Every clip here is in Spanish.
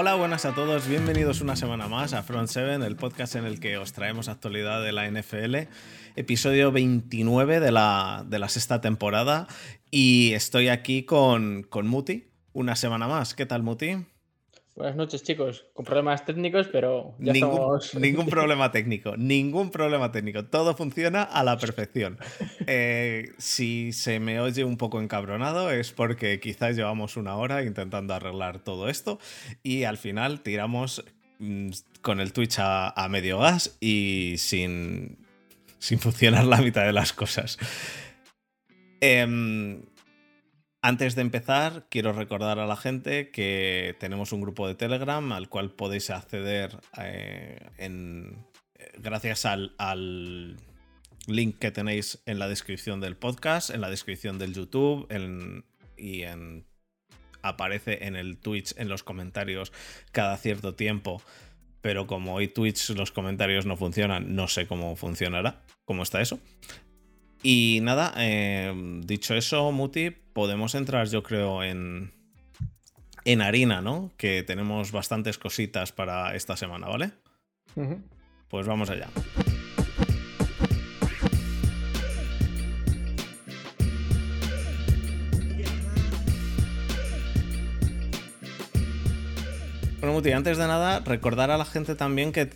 Hola, buenas a todos, bienvenidos una semana más a Front 7, el podcast en el que os traemos actualidad de la NFL, episodio 29 de la, de la sexta temporada y estoy aquí con, con Muti una semana más. ¿Qué tal, Muti? Buenas noches, chicos. Con problemas técnicos, pero ya ningún, estamos... ningún problema técnico, ningún problema técnico. Todo funciona a la perfección. Eh, si se me oye un poco encabronado es porque quizás llevamos una hora intentando arreglar todo esto y al final tiramos mm, con el Twitch a, a medio gas y sin, sin funcionar la mitad de las cosas. Eh, antes de empezar, quiero recordar a la gente que tenemos un grupo de Telegram al cual podéis acceder eh, en, gracias al, al, link que tenéis en la descripción del podcast, en la descripción del YouTube en, y en, aparece en el Twitch en los comentarios cada cierto tiempo. Pero como hoy Twitch los comentarios no funcionan, no sé cómo funcionará, cómo está eso. Y nada, eh, dicho eso, Muti, podemos entrar yo creo en, en harina, ¿no? Que tenemos bastantes cositas para esta semana, ¿vale? Uh -huh. Pues vamos allá. Bueno, Muti, antes de nada, recordar a la gente también que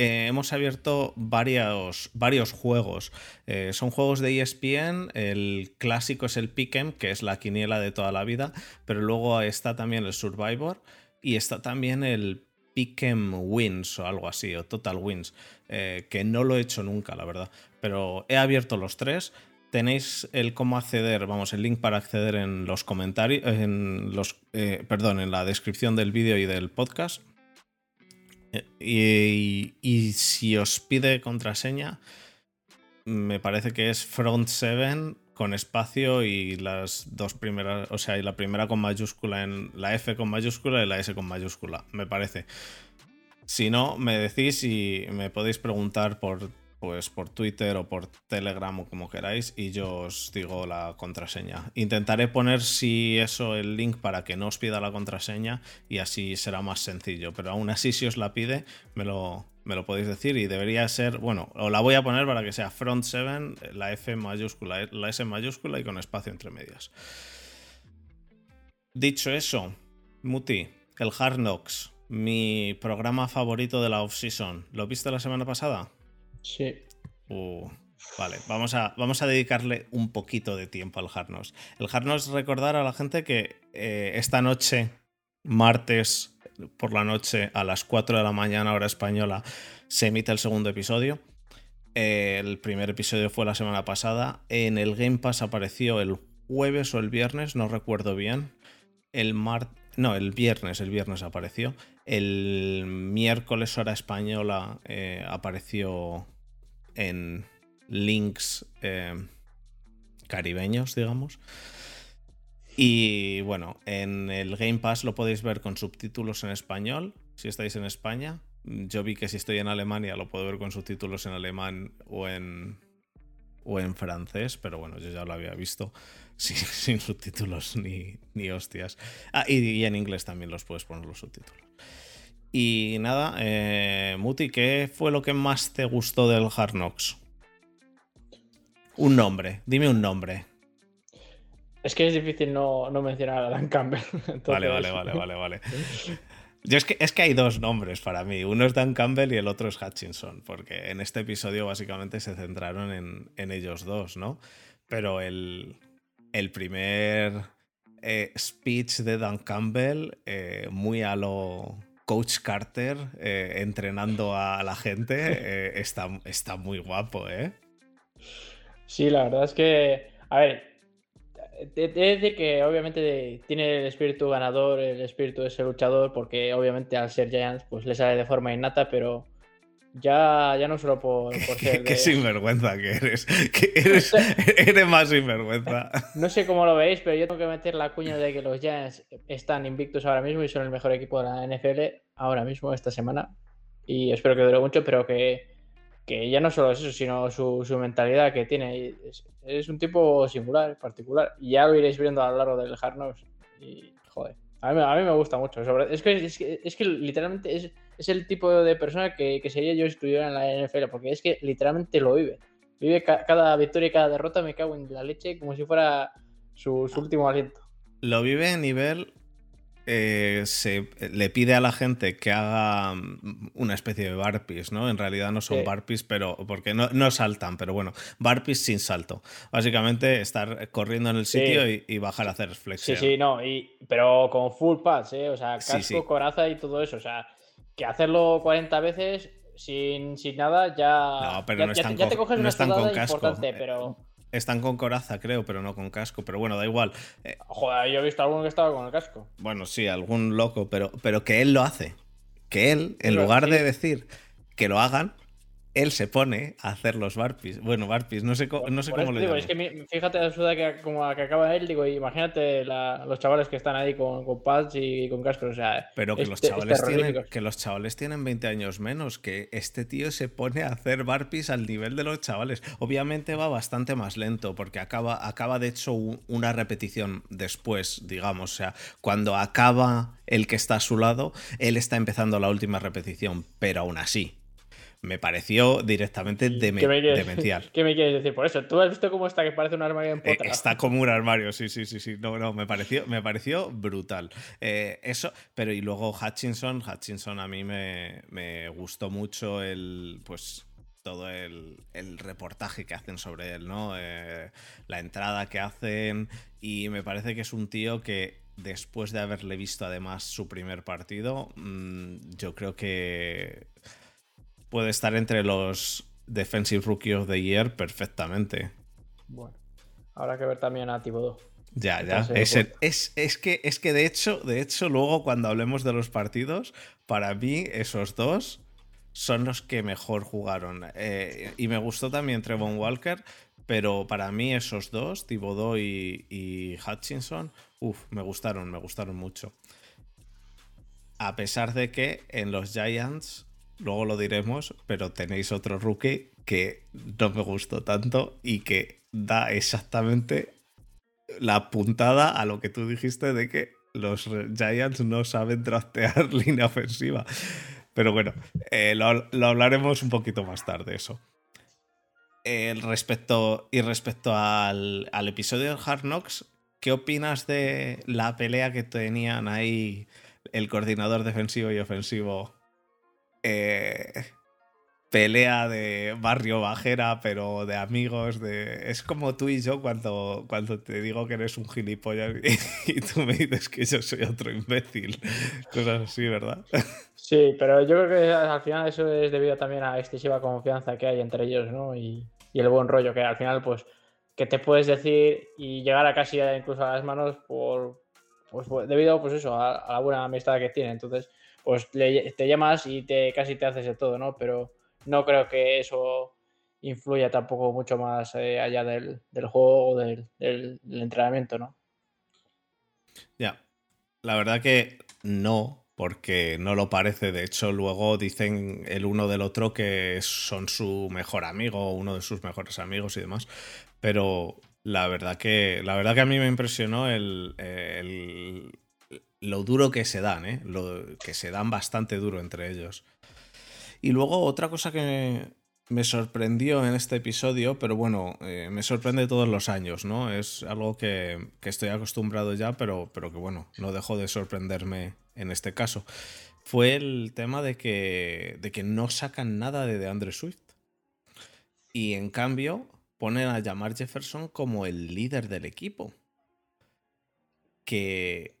eh, hemos abierto varios, varios juegos. Eh, son juegos de ESPN. El clásico es el Pick'em, que es la quiniela de toda la vida. Pero luego está también el Survivor y está también el Pick'em Wins o algo así, o Total Wins, eh, que no lo he hecho nunca, la verdad. Pero he abierto los tres. Tenéis el cómo acceder, vamos, el link para acceder en los comentarios, en los, perdón, en la descripción del vídeo y del podcast. Y, y, si os pide contraseña, me parece que es front 7 con espacio y las dos primeras, o sea, y la primera con mayúscula en la F con mayúscula y la S con mayúscula, me parece. Si no, me decís y me podéis preguntar por, pues, por Twitter o por Telegram o como queráis y yo os digo la contraseña. Intentaré poner si eso el link para que no os pida la contraseña y así será más sencillo, pero aún así si os la pide me lo, me lo podéis decir y debería ser, bueno, o la voy a poner para que sea front 7, la F mayúscula, la S mayúscula y con espacio entre medias. Dicho eso, Muti, el Hard Knocks, mi programa favorito de la off-season, ¿lo viste la semana pasada? Sí. Uh, vale, vamos a, vamos a dedicarle un poquito de tiempo al Hard Knocks. El Hard Knocks recordar a la gente que eh, esta noche, martes por la noche a las 4 de la mañana hora española, se emite el segundo episodio. Eh, el primer episodio fue la semana pasada. En el Game Pass apareció el jueves o el viernes, no recuerdo bien. El mar... No, el viernes, el viernes apareció. El miércoles hora española eh, apareció en links eh, caribeños, digamos. Y bueno, en el Game Pass lo podéis ver con subtítulos en español, si estáis en España. Yo vi que si estoy en Alemania lo puedo ver con subtítulos en alemán o en, o en francés, pero bueno, yo ya lo había visto sin, sin subtítulos ni, ni hostias. Ah, y, y, en inglés también los puedes poner los subtítulos. Y nada, eh, Muti, ¿qué fue lo que más te gustó del Hard Knocks? Un nombre, dime un nombre. Es que es difícil no, no mencionar a Dan Campbell. Entonces... Vale, vale, vale, vale, vale. Yo es que, es que hay dos nombres para mí. Uno es Dan Campbell y el otro es Hutchinson, porque en este episodio básicamente se centraron en, en ellos dos, ¿no? Pero el, el primer eh, speech de Dan Campbell, eh, muy a lo Coach Carter, eh, entrenando a la gente, está, está muy guapo, ¿eh? Sí, la verdad es que, a ver, es decir que obviamente tiene el espíritu ganador, el espíritu de ser luchador, porque obviamente al ser Giants pues le sale de forma innata, pero ya, ya no solo por, por ser. Qué de... sinvergüenza que eres. Que eres, eres más sinvergüenza. No sé cómo lo veis, pero yo tengo que meter la cuña de que los Giants están invictos ahora mismo y son el mejor equipo de la NFL ahora mismo, esta semana. Y espero que dure mucho, pero que, que ya no solo es eso, sino su, su mentalidad que tiene. Es, es, un tipo singular, particular. Y ya lo iréis viendo a lo largo del Hard Knocks. Y, A mí, me gusta mucho. es, que, es, que, literalmente es, es, el tipo de persona que, que, sería yo si estuviera en la NFL, porque es que literalmente lo vive. Vive cada victoria y cada derrota, me cago en la leche como si fuera su, su último aliento. Lo vive a nivel eh, se le pide a la gente que haga mm, una especie de barpees, ¿no? En realidad no son barpees, pero porque no, saltan, pero bueno, barpees sin salto. Básicamente estar corriendo en el sitio y, bajar a hacer flexiones. Sí, sí, no, y, pero con full pads, ¿eh? O sea, casco, coraza y todo eso. O sea, que hacerlo 40 veces sin, nada ya. No, pero no están ya, te coges una están con casco. importante, pero. Están con coraza, creo, pero no con casco. Pero bueno, da igual. Eh, Joder, yo he visto a alguno que estaba con el casco. Bueno, sí, algún loco, pero, pero que él lo hace. Que él, en lugar de decir que lo hagan, él se pone a hacer los barpees. Bueno, barpees, no sé, no sé cómo lo digo. Es que fíjate la suda que, como que acaba él, digo, imagínate los chavales que están ahí con, con pads y con cascos, o sea... Pero que, los chavales tienen, que los chavales tienen 20 años menos, que este tío se pone a hacer barpees al nivel de los chavales. Obviamente va bastante más lento, porque acaba, acaba de hecho una repetición después, digamos, o sea, cuando acaba el que está a su lado, él está empezando la última repetición, pero aún así, me pareció directamente demencial. ¿Qué me quieres decir por eso? ¿Tú has visto cómo está que parece un armario en eh, está como un armario, sí, sí, sí, sí. No, no, me pareció, me pareció brutal. Eh, eso, pero y luego Hutchinson, Hutchinson a mí me, me gustó mucho el, pues, todo el, reportaje que hacen sobre él, ¿no? Eh, la entrada que hacen y me parece que es un tío que después de haberle visto además su primer partido, mm, yo creo que puede estar entre los Defensive Rookie of the Year perfectamente. Bueno, habrá que ver también a Thibodeau. Ya, ya. Es, es, que, es que de hecho, de hecho, luego cuando hablemos de los partidos, para mí esos dos son los que mejor jugaron. Eh, y me gustó también Trevon Walker, pero para mí esos dos, Thibodeau y, y Hutchinson, uff, me gustaron, me gustaron mucho. A pesar de que en los Giants luego lo diremos, pero tenéis otro rookie que no me gustó tanto y que da exactamente la puntada a lo que tú dijiste de que los Giants no saben trastear línea ofensiva. Pero bueno, eh, lo, hablaremos un poquito más tarde, eso. respecto, y respecto al, al, episodio de Hard Knocks, ¿qué opinas de la pelea que tenían ahí el coordinador defensivo y ofensivo eh, pelea de barrio bajera, pero de amigos, de... Es como tú y yo cuando, cuando te digo que eres un gilipollas y, tú me dices que yo soy otro imbécil. Cosas así, ¿verdad? Sí, pero yo creo que al final eso es debido también a la excesiva confianza que hay entre ellos, ¿no? Y, el buen rollo, que al final, pues, que te puedes decir y llegar a casi incluso a las manos por... Pues, debido, pues eso, a, a la buena amistad que tienen. Entonces pues te llamas y te casi te haces de todo, ¿no? Pero no creo que eso influya tampoco mucho más eh, allá del, juego o del, entrenamiento, ¿no? Ya, la verdad que no, porque no lo parece. De hecho, luego dicen el uno del otro que son su mejor amigo, uno de sus mejores amigos y demás. Pero la verdad que, la verdad que a mí me impresionó el, lo duro que se dan, ¿eh? Lo, que se dan bastante duro entre ellos. Y luego otra cosa que me sorprendió en este episodio, pero bueno, eh, me sorprende todos los años, ¿no? Es algo que, estoy acostumbrado ya, pero, pero que bueno, no dejo de sorprenderme en este caso. Fue el tema de que, de que no sacan nada de DeAndre Swift. Y en cambio ponen a llamar Jefferson como el líder del equipo. Que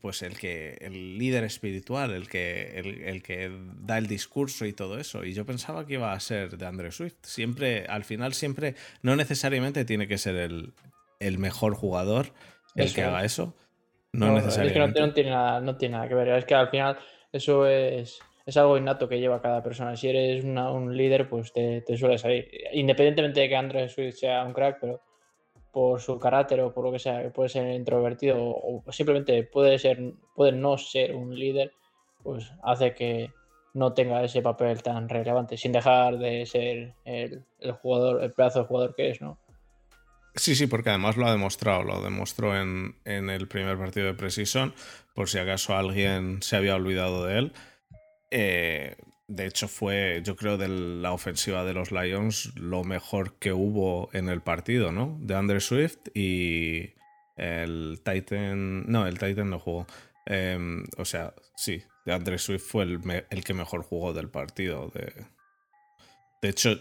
pues el que el líder espiritual, el que, el, que da el discurso y todo eso. Y yo pensaba que iba a ser de Andrew Swift. Siempre, al final, siempre, no necesariamente tiene que ser el, mejor jugador el que haga eso. No, necesariamente. Es que no, tiene nada, no tiene nada que ver. Es que al final eso es, es algo innato que lleva cada persona. Si eres un líder, pues te, te suele salir. Independientemente de que Andrew Swift sea un crack, pero por su carácter o por lo que sea, puede ser introvertido o simplemente puede ser, puede no ser un líder, pues hace que no tenga ese papel tan relevante, sin dejar de ser el, jugador, el pedazo de jugador que es, ¿no? Sí, sí, porque además lo ha demostrado, lo demostró en, en el primer partido de Precision, por si acaso alguien se había olvidado de él. Eh, de hecho, fue, yo creo, de la ofensiva de los Lions lo mejor que hubo en el partido, ¿no? De Andre Swift y el Titan. No, el Titan no jugó. Em, o sea, sí, de Andre Swift fue el, el, que mejor jugó del partido. De, de hecho,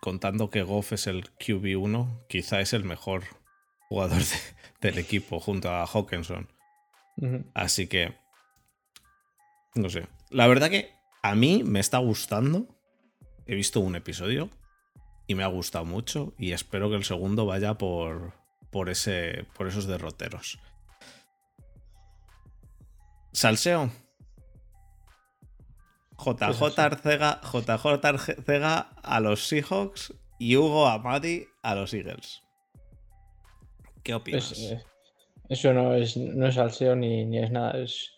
contando que Goff es el QB1, quizá es el mejor jugador del equipo junto a Hawkinson. Así que, no sé. La verdad que a mí me está gustando. He visto un episodio y me ha gustado mucho y espero que el segundo vaya por, por, ese, por esos derroteros. Salseo. JJ Arcega, JJ Arcega a los Seahawks y Hugo Amadi a los Eagles. ¿Qué opinas? Eh, eso no es, no es salseo ni, ni es nada. Es,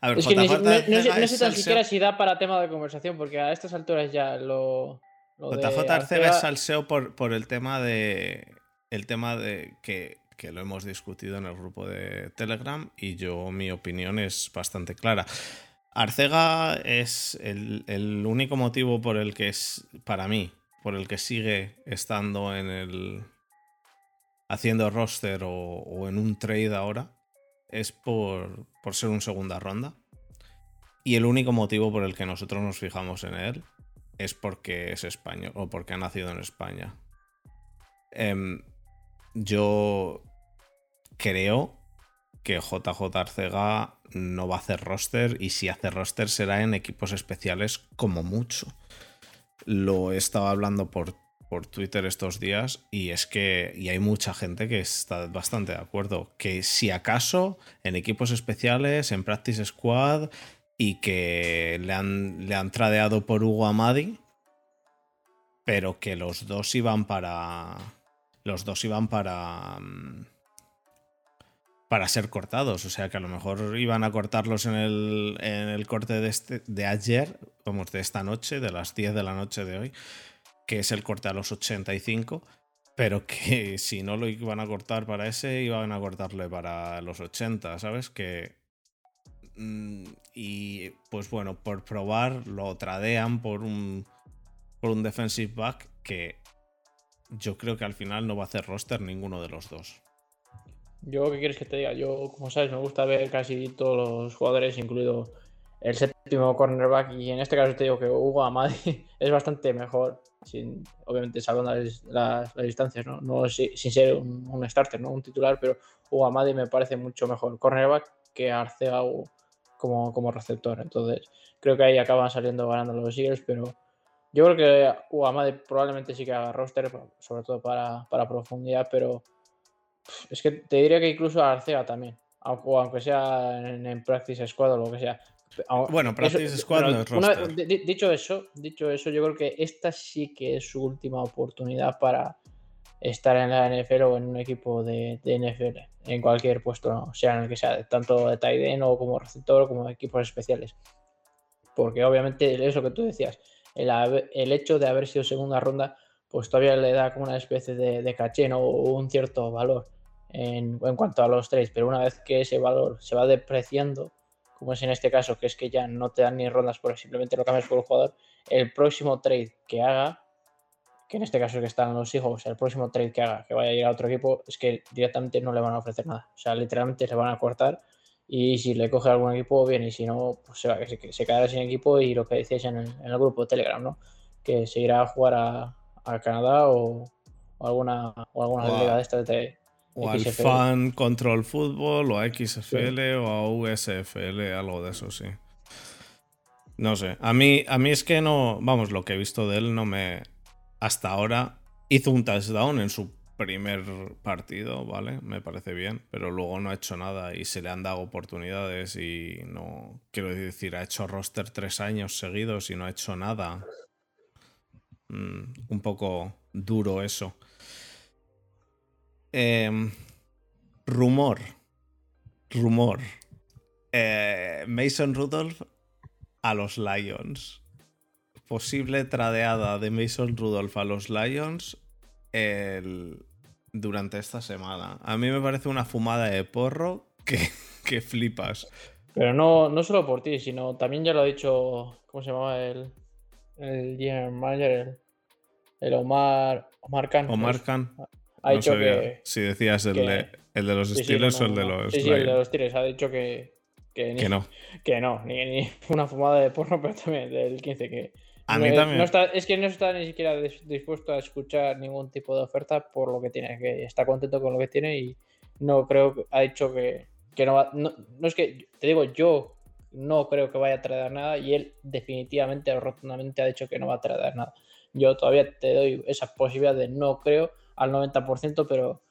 a ver, es que no, sé tan siquiera si da para tema de conversación, porque a estas alturas ya lo. JJ Arcega es salseo por, por el tema de. El tema de que, que lo hemos discutido en el grupo de Telegram y yo mi opinión es bastante clara. Arcega es el, único motivo por el que es, para mí, por el que sigue estando en el. haciendo roster o, o en un trade ahora, es por, por ser un segunda ronda. Y el único motivo por el que nosotros nos fijamos en él es porque es español o porque ha nacido en España. Em, yo creo que JJ Arcega no va a hacer roster y si hace roster será en equipos especiales como mucho. Lo he estado hablando por, por Twitter estos días y es que y hay mucha gente que está bastante de acuerdo que si acaso en equipos especiales, en Practice Squad y que le han, le han tradeado por Hugo Amadi, pero que los dos iban para... Los dos iban para... Mm, para ser cortados. O sea que a lo mejor iban a cortarlos en el, en el corte de, este, de ayer, vamos, de esta noche, de las 10 de la noche de hoy, que es el corte a los 85, pero que si no lo iban a cortar para ese, iban a cortarle para los 80, ¿sabes? Que... Mm, y pues bueno, por probar lo tradean por un, por un defensive back que yo creo que al final no va a hacer roster ninguno de los dos. Yo, ¿qué quieres que te diga? Yo, como sabes, me gusta ver casi todos los jugadores, incluido el séptimo cornerback. Y en este caso te digo que Hugo Amadi es bastante mejor, obviamente salvando las, distancias, ¿no? no sin, ser un, starter, ¿no? Un titular, pero Hugo Amadi me parece mucho mejor cornerback que Arcega como, como receptor. Entonces, creo que ahí acaban saliendo ganando los Eagles, pero yo creo que Hugo Amadi probablemente sí que haga roster, sobre todo para, para profundidad, pero es que te diría que incluso Arcega también. Aunque sea en, Practice Squad o lo que sea. Bueno, Practice Squad no es roster. dicho eso, dicho eso, yo creo que esta sí que es su última oportunidad para estar en la NFL o en un equipo de, NFL, en cualquier puesto, sea en el que sea, tanto de tight end o como receptor o como equipos especiales. Porque obviamente eso que tú decías, el, el hecho de haber sido segunda ronda pues todavía le da como una especie de, caché ¿no? o un cierto valor en, cuanto a los trades, pero una vez que ese valor se va depreciando, como es en este caso, que es que ya no te dan ni rondas porque simplemente lo cambias por el jugador, el próximo trade que haga, que en este caso es que están los hijos, el próximo trade que haga, que vaya a ir a otro equipo, es que directamente no le van a ofrecer nada. O sea, literalmente se van a cortar y si le coge algún equipo, bien, y si no, pues se, va, se, se quedará sin equipo y lo que decíais en el, en el grupo de Telegram, ¿no? Que se irá a jugar a, a Canadá o, alguna, o alguna liga de estas de, o al Fan Control Football, o a XFL, o a USFL, algo de eso, sí. No sé. A mí, a mí es que no. Vamos, lo que he visto de él no me. Hasta ahora hizo un touchdown en su primer partido, ¿vale? Me parece bien, pero luego no ha hecho nada y se le han dado oportunidades y no. Quiero decir, ha hecho roster tres años seguidos y no ha hecho nada. Mm, un poco duro eso. Em, rumor. Rumor. Eh, Mason Rudolph a los Lions. Posible tradeada de Mason Rudolph a los Lions el, durante esta semana. A mí me parece una fumada de porro que, que flipas. Pero no, no solo por ti, sino también ya lo ha dicho, ¿cómo se llamaba el, el general manager? El, el Omar, Omar Khan. Omar Khan. Ha no dicho que... si decías el, que- de, el de los sí, sí, Steelers no, o el de los Sí, sí, el de Lions. los Tigres. Ha dicho que... Que, ni- Que no. que no, ni, ni una fumada de porno, pero también del 15 que... A no mí también. no está- es que no está ni siquiera dis- dispuesto a escuchar ningún tipo de oferta por lo que tiene, que está contento con lo que tiene y no creo que ha dicho que, que no va. No, no es que, te digo, yo no creo que vaya a traer nada y él definitivamente, rotundamente ha dicho que no va a traer nada. Yo todavía te doy esa posibilidad de no creo al 90%, pero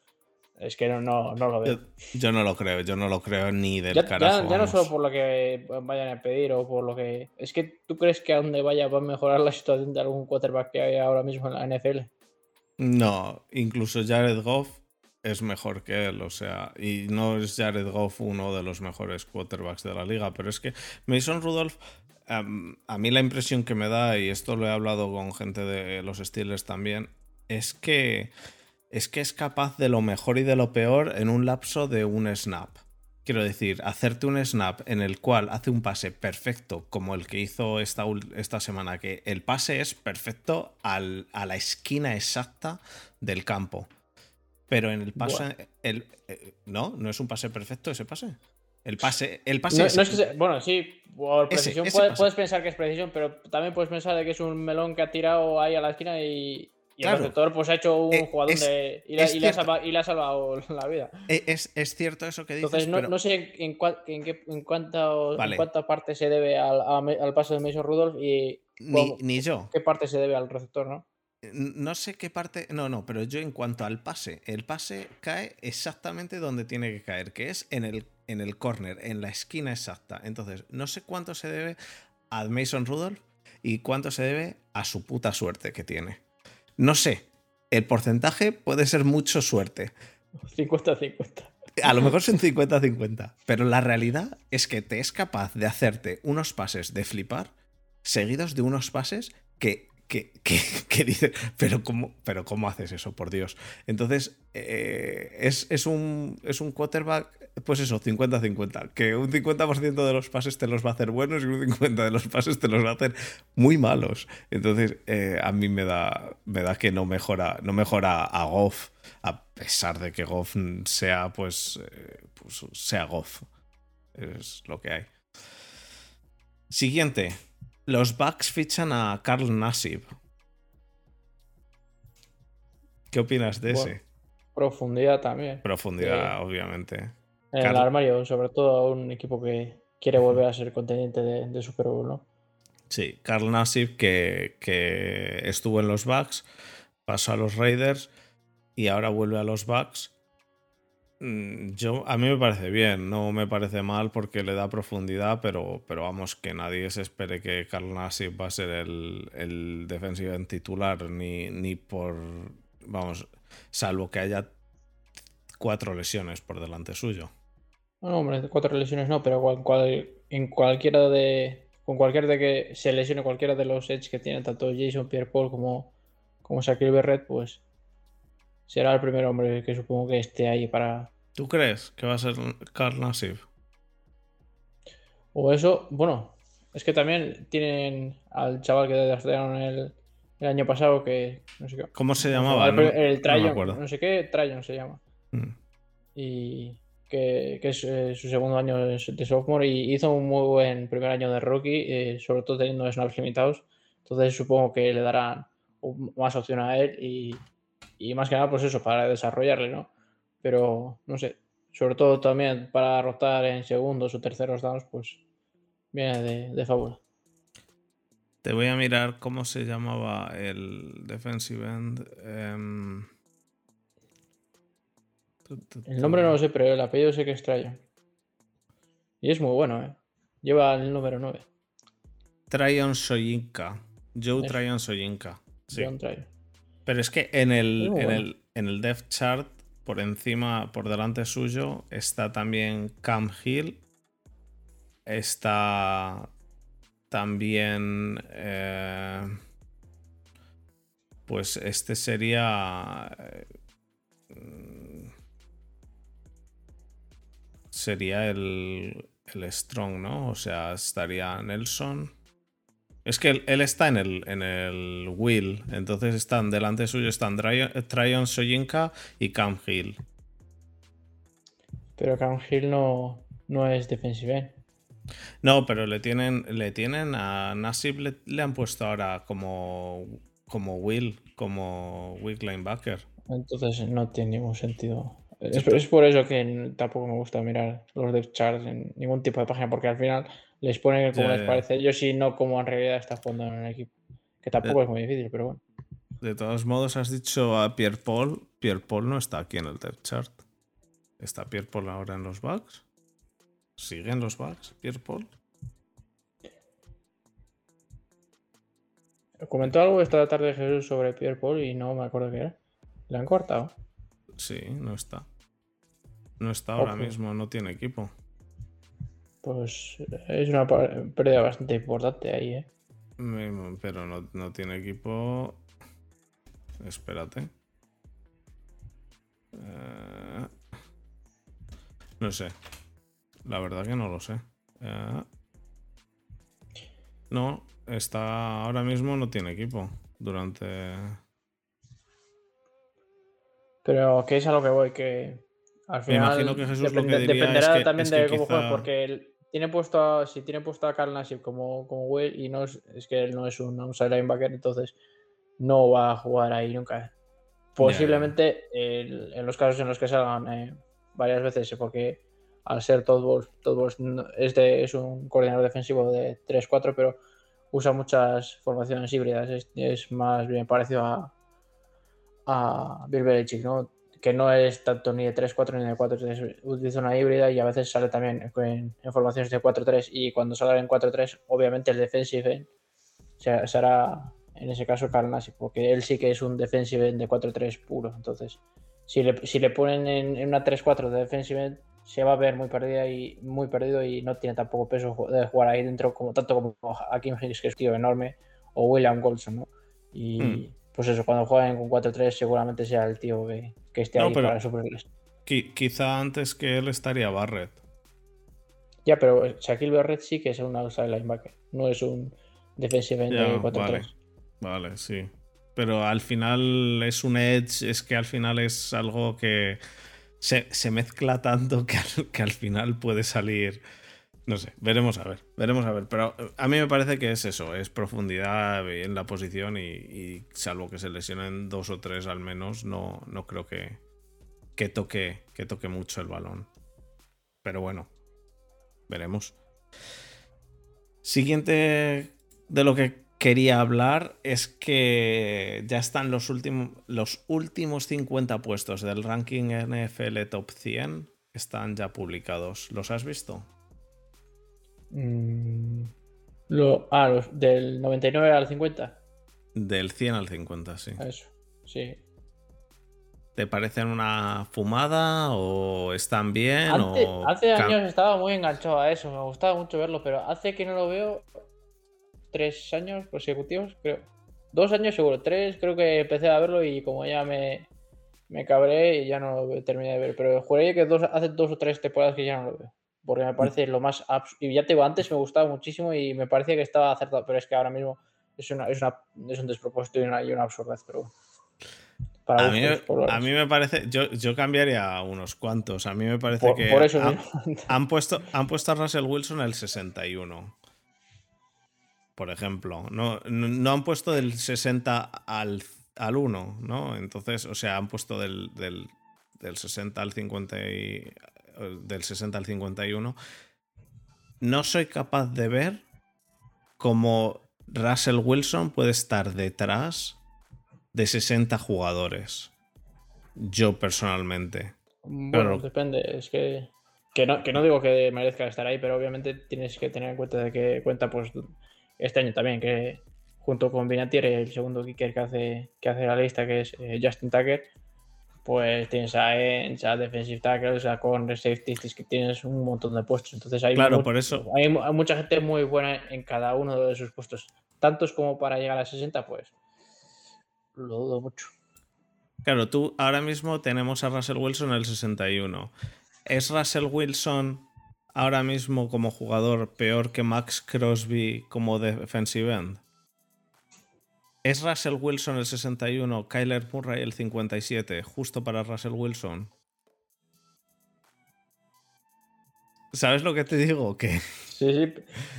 es que no, no, no lo veo. Yo, yo no lo creo, yo no lo creo ni del Ya, ya- carajo. ya no solo por lo que vayan a pedir o por lo que. Es que tú crees que a donde vaya va a mejorar la situación de algún quarterback que hay ahora mismo en la NFL. No, incluso Jared Goff es mejor que él, o sea, y no es Jared Goff uno de los mejores quarterbacks de la liga, pero es que Mason Rudolph, am, a mí la impresión que me da, y esto lo he hablado con gente de los Steelers también, es que es que es capaz de lo mejor y de lo peor en un lapso de un snap. Quiero decir, hacerte un snap en el cual hace un pase perfecto, como el que hizo esta, esta semana, que el pase es perfecto al- a la esquina exacta del campo. Pero en el pase. El, eh, no, no es un pase perfecto ese pase. El pase. El pase No, es- no es que bueno, sí, por precisión ese puede- pasa. puedes pensar que es precisión, pero también puedes pensar de que es un melón que ha tirado ahí a la esquina y, y Claro. el receptor pues ha hecho un Eh, jugador es- de. Y le, es y le ha cierto. salva- y le ha salvado la vida. e- es, es cierto eso que dices. Entonces, no, pero- no sé en, cua- en, qué, en, cuánto- en Vale. cuánta parte se debe al, al paso de Mason Rudolph y ni, ni yo. qué parte se debe al receptor, ¿no? No sé qué parte. No, no, pero yo en cuanto al pase, el pase cae exactamente donde tiene que caer, que es en el, en el corner, en la esquina exacta. Entonces, no sé cuánto se debe a Mason Rudolph y cuánto se debe a su puta suerte que tiene. No sé. El porcentaje puede ser mucho suerte. 50-50. A lo mejor son 50-50. Pero la realidad es que te es capaz de hacerte unos pases de flipar seguidos de unos pases que, que, que, que dices, pero ¿cómo, pero ¿cómo haces eso, por Dios? Entonces, eh, es, es, un, es un quarterback, pues eso, 50-50. Que un 50% de los pases te los va a hacer buenos y un 50% de los pases te los va a hacer muy malos. Entonces, eh, a mí me da, me da que no mejora, no mejora a Goff, a pesar de que Goff sea, pues, eh, pues sea Goff. Es lo que hay. Siguiente. Los Bucks fichan a Carl Nassib. ¿Qué opinas de Bueno, ese? Profundidad también. Profundidad, eh, obviamente. En el armario, sobre todo a un equipo que quiere volver a ser contendiente de, de Super Bowl, ¿no? Sí, Carl Nassib que, que estuvo en los Bucks, pasó a los Raiders y ahora vuelve a los Bucks. Mm, Yo, a mí me parece bien, no me parece mal porque le da profundidad, pero, pero vamos, que nadie se espere que Carl Nassib va a ser el, el defensivo en titular, ni, ni por, vamos, salvo que haya cuatro lesiones por delante suyo. No, hombre, cuatro lesiones no, pero cual- cual- en cualquiera de. Con cualquiera de que se lesione cualquiera de los Edge que tienen tanto Jason Pierre Paul como, como Shaquille Berrett, pues será el primer hombre que supongo que esté ahí para. ¿Tú crees que va a ser Carl Nassib? O eso, bueno, es que también tienen al chaval que draftearon el, el año pasado que. No sé qué. ¿Cómo se ¿cómo llamaba? El, el no sé qué, Tryon se llama. Mm. y que, es eh, su segundo año de, sophomore y hizo un muy buen primer año de rookie, eh, sobre todo teniendo snaps limitados. Entonces supongo que le darán más opción a él y, y más que nada pues eso, para desarrollarle, ¿no? Pero no sé, sobre todo también para rotar en segundos o terceros downs, pues viene de, de fábula. Te voy a mirar cómo se llamaba el defensive end. em, El nombre no lo sé, pero el apellido sé que es Tryon. Y es muy bueno, ¿eh? Lleva el número 9. Tryon Soyinka. Joe. Tryon Soyinka. Sí. John Tryon. Pero es que en el, en, bueno. el, en el depth chart, por encima, por delante suyo, está también Cam Hill. Está también. eh, pues este sería. eh, sería el, el Strong, ¿no? O sea, estaría Nelson. Es que él, está en el, en el Will, entonces están delante suyo están Tryon Soyinka y Cam Hill. Pero Cam Hill no, no es defensive No, pero le tienen, le tienen a Nasib le, han puesto ahora como, como Will, como weak linebacker. Entonces no tiene ningún sentido. Es, por eso que tampoco me gusta mirar los depth charts en ningún tipo de página, porque al final les ponen como les parece Yo sí no como en realidad está jugando en el equipo. Que tampoco es muy difícil, pero bueno. De todos modos, has dicho a Pierre Paul. Pierre Paul no está aquí en el depth chart. ¿Está Pierre Paul ahora en los bugs? ¿Siguen los bugs, Pierre Paul? Comentó algo esta tarde Jesús sobre Pierre Paul y no me acuerdo qué era. ¿Le han cortado? Sí, no está. No está ahora mismo, no tiene equipo. Pues es una pérdida bastante importante ahí, ¿eh? Pero no, tiene equipo. Espérate. Eh, no sé. La verdad que no lo sé. Eh, no, está ahora mismo no tiene equipo. Durante. Pero que es a lo que voy, que al final, imagino que Jesús lo que diría dependerá es que, también de cómo juega, porque tiene puesto a, si tiene puesto a Carl Nassib como, como Will y no es, es que él no es un outside linebacker, entonces no va a jugar ahí nunca. Posiblemente en los casos en los que salgan eh, varias veces, porque al ser Todd Bowles, es, es un coordinador defensivo de 3-4, pero usa muchas formaciones híbridas. Es, más bien parecido a, a Bill Belichick, ¿no? Que no es tanto ni de 3-4 ni de 4-3, utiliza una híbrida y a veces sale también en, formaciones de 4-3 y cuando sale en 4-3 obviamente el defensive será en ese caso Carnasi, porque él sí que es un defensive de 4-3 puro, entonces si le, si le ponen en, una 3-4 de defensive se va a ver muy perdida y muy perdido y no tiene tampoco peso de jugar ahí dentro como tanto como Akim Hicks que es un tío enorme o William Golson, ¿no? Y hmm. pues eso, cuando jueguen con 4-3 seguramente sea el tío que, esté ahí para suplirles. Quizá antes que él estaría Barrett. Ya, pero Shaquille Barrett sí que es un outside linebacker, no es un defensive end de 4-3. Vale, vale, sí. Pero al final es un edge, es que al final es algo que se, mezcla tanto que que al final puede salir no sé, veremos a ver, veremos a ver. Pero eh, a mí me parece que es eso, es profundidad en la posición y, salvo que se lesionen dos o tres al menos, no, no creo que, que, toque, que toque mucho el balón. Pero bueno, veremos. Siguiente de lo que quería hablar es que ya están los, últimos los últimos 50 puestos del ranking NFL Top 100 están ya publicados. ¿Los has visto? Mm, lo, ah, los, del 99 al 50. Del 100 al 50, sí. Eso, sí. ¿Te parecen una fumada o están bien? Hace años estaba muy enganchado a eso, me gustaba mucho verlo, pero hace que no lo veo tres años consecutivos, creo. Dos años seguro, tres creo que empecé a verlo y como ya me, me cabré y ya no lo terminé de ver. Pero juré que dos, hace dos o tres temporadas que ya no lo veo porque me parece lo más... Y ya te digo, antes me gustaba muchísimo y me parecía que estaba acertado, pero es que ahora mismo es, una, es, una, es un despropósito y una, y una absurdez, pero... Para a, mí, a mí, me parece, yo, yo cambiaría unos cuantos. A mí me parece que por eso han, puesto, han puesto a Russell Wilson el 61. Por ejemplo. No, no, han puesto del 60 al, al 1, ¿no? Entonces, o sea, han puesto del, del, del 60 al 50 y, del 60 al 51, no soy capaz de ver cómo Russell Wilson puede estar detrás de 60 jugadores. Yo personalmente. Bueno, depende. Es que, que no, que, no, digo que merezca estar ahí, pero obviamente tienes que tener en cuenta de que cuenta pues este año también, que junto con Vinatier, el segundo kicker que hace, que hace la lista, que es eh, Justin Tucker, pues tienes a Ends, a Defensive Tackles, a Corner Safeties, que tienes un montón de puestos. Entonces hay, claro, por eso. Hay, mucha gente muy buena en cada uno de esos puestos. Tantos como para llegar a 60, pues lo dudo mucho. Claro, tú ahora mismo tenemos a Russell Wilson en el 61. ¿Es Russell Wilson ahora mismo como jugador peor que Max Crosby como defensive end? ¿Es Russell Wilson el 61, Kyler Murray el 57, justo para Russell Wilson? ¿Sabes lo que te digo? Que Sí, sí.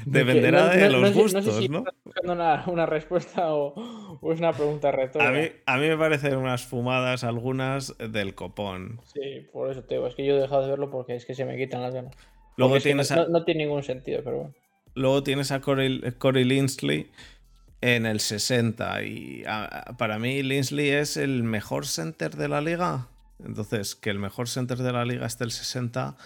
dependerá de los gustos, no sé si ¿no? estás buscando una, una respuesta o, o es una pregunta retórica. A mí, a mí me parecen unas fumadas algunas del copón. Sí, por eso te digo. Es que yo he dejado de verlo porque es que se me quitan las ganas. Luego tienes, no, a, no tiene ningún sentido, pero bueno. luego tienes a Corey, Corey Linsley en el 60. Y a- para mí Linsley es el mejor center de la liga. Entonces, que el mejor center de la liga esté el 60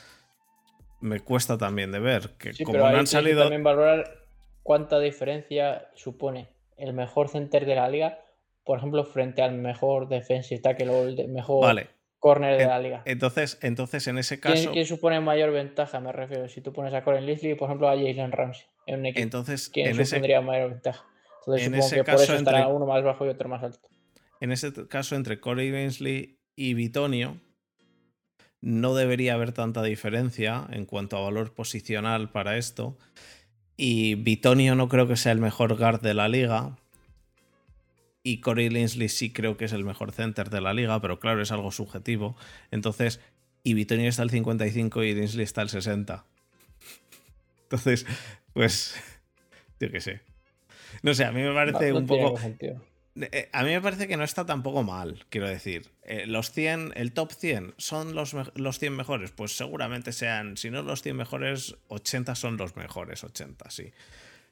me cuesta también de ver. Que Sí, como pero no han salido... también valorar cuánta diferencia supone el mejor center de la liga, por ejemplo, frente al mejor defensive tackle o el mejor Vale, corner de en- la liga. entonces, entonces en ese ¿Quién, caso... quién supone mayor ventaja? Me refiero. Si tú pones a Coren Linsley, por ejemplo, a Jalen Ramsey en un equipo, Entonces, ¿quién en ese, supondría mayor ventaja? Entonces en ese que por caso, eso estará entre- uno más bajo y otro más alto. en ese caso, entre Corey Linsley y Bitonio, no debería haber tanta diferencia en cuanto a valor posicional para esto. Y Bitonio no creo que sea el mejor guard de la liga. Y Corey Linsley sí creo que es el mejor center de la liga, pero claro, es algo subjetivo. Entonces, y Bitonio está al 55 y Linsley está al 60. Entonces, pues, yo qué sé. No sé, a mí me parece no un poco... sentido. Eh, A mí me parece que no está tampoco mal, quiero decir. Eh, los 100, el top 100, ¿son los, los 100 mejores? Pues seguramente sean, si no los 100 mejores, 80 son los mejores, 80, sí.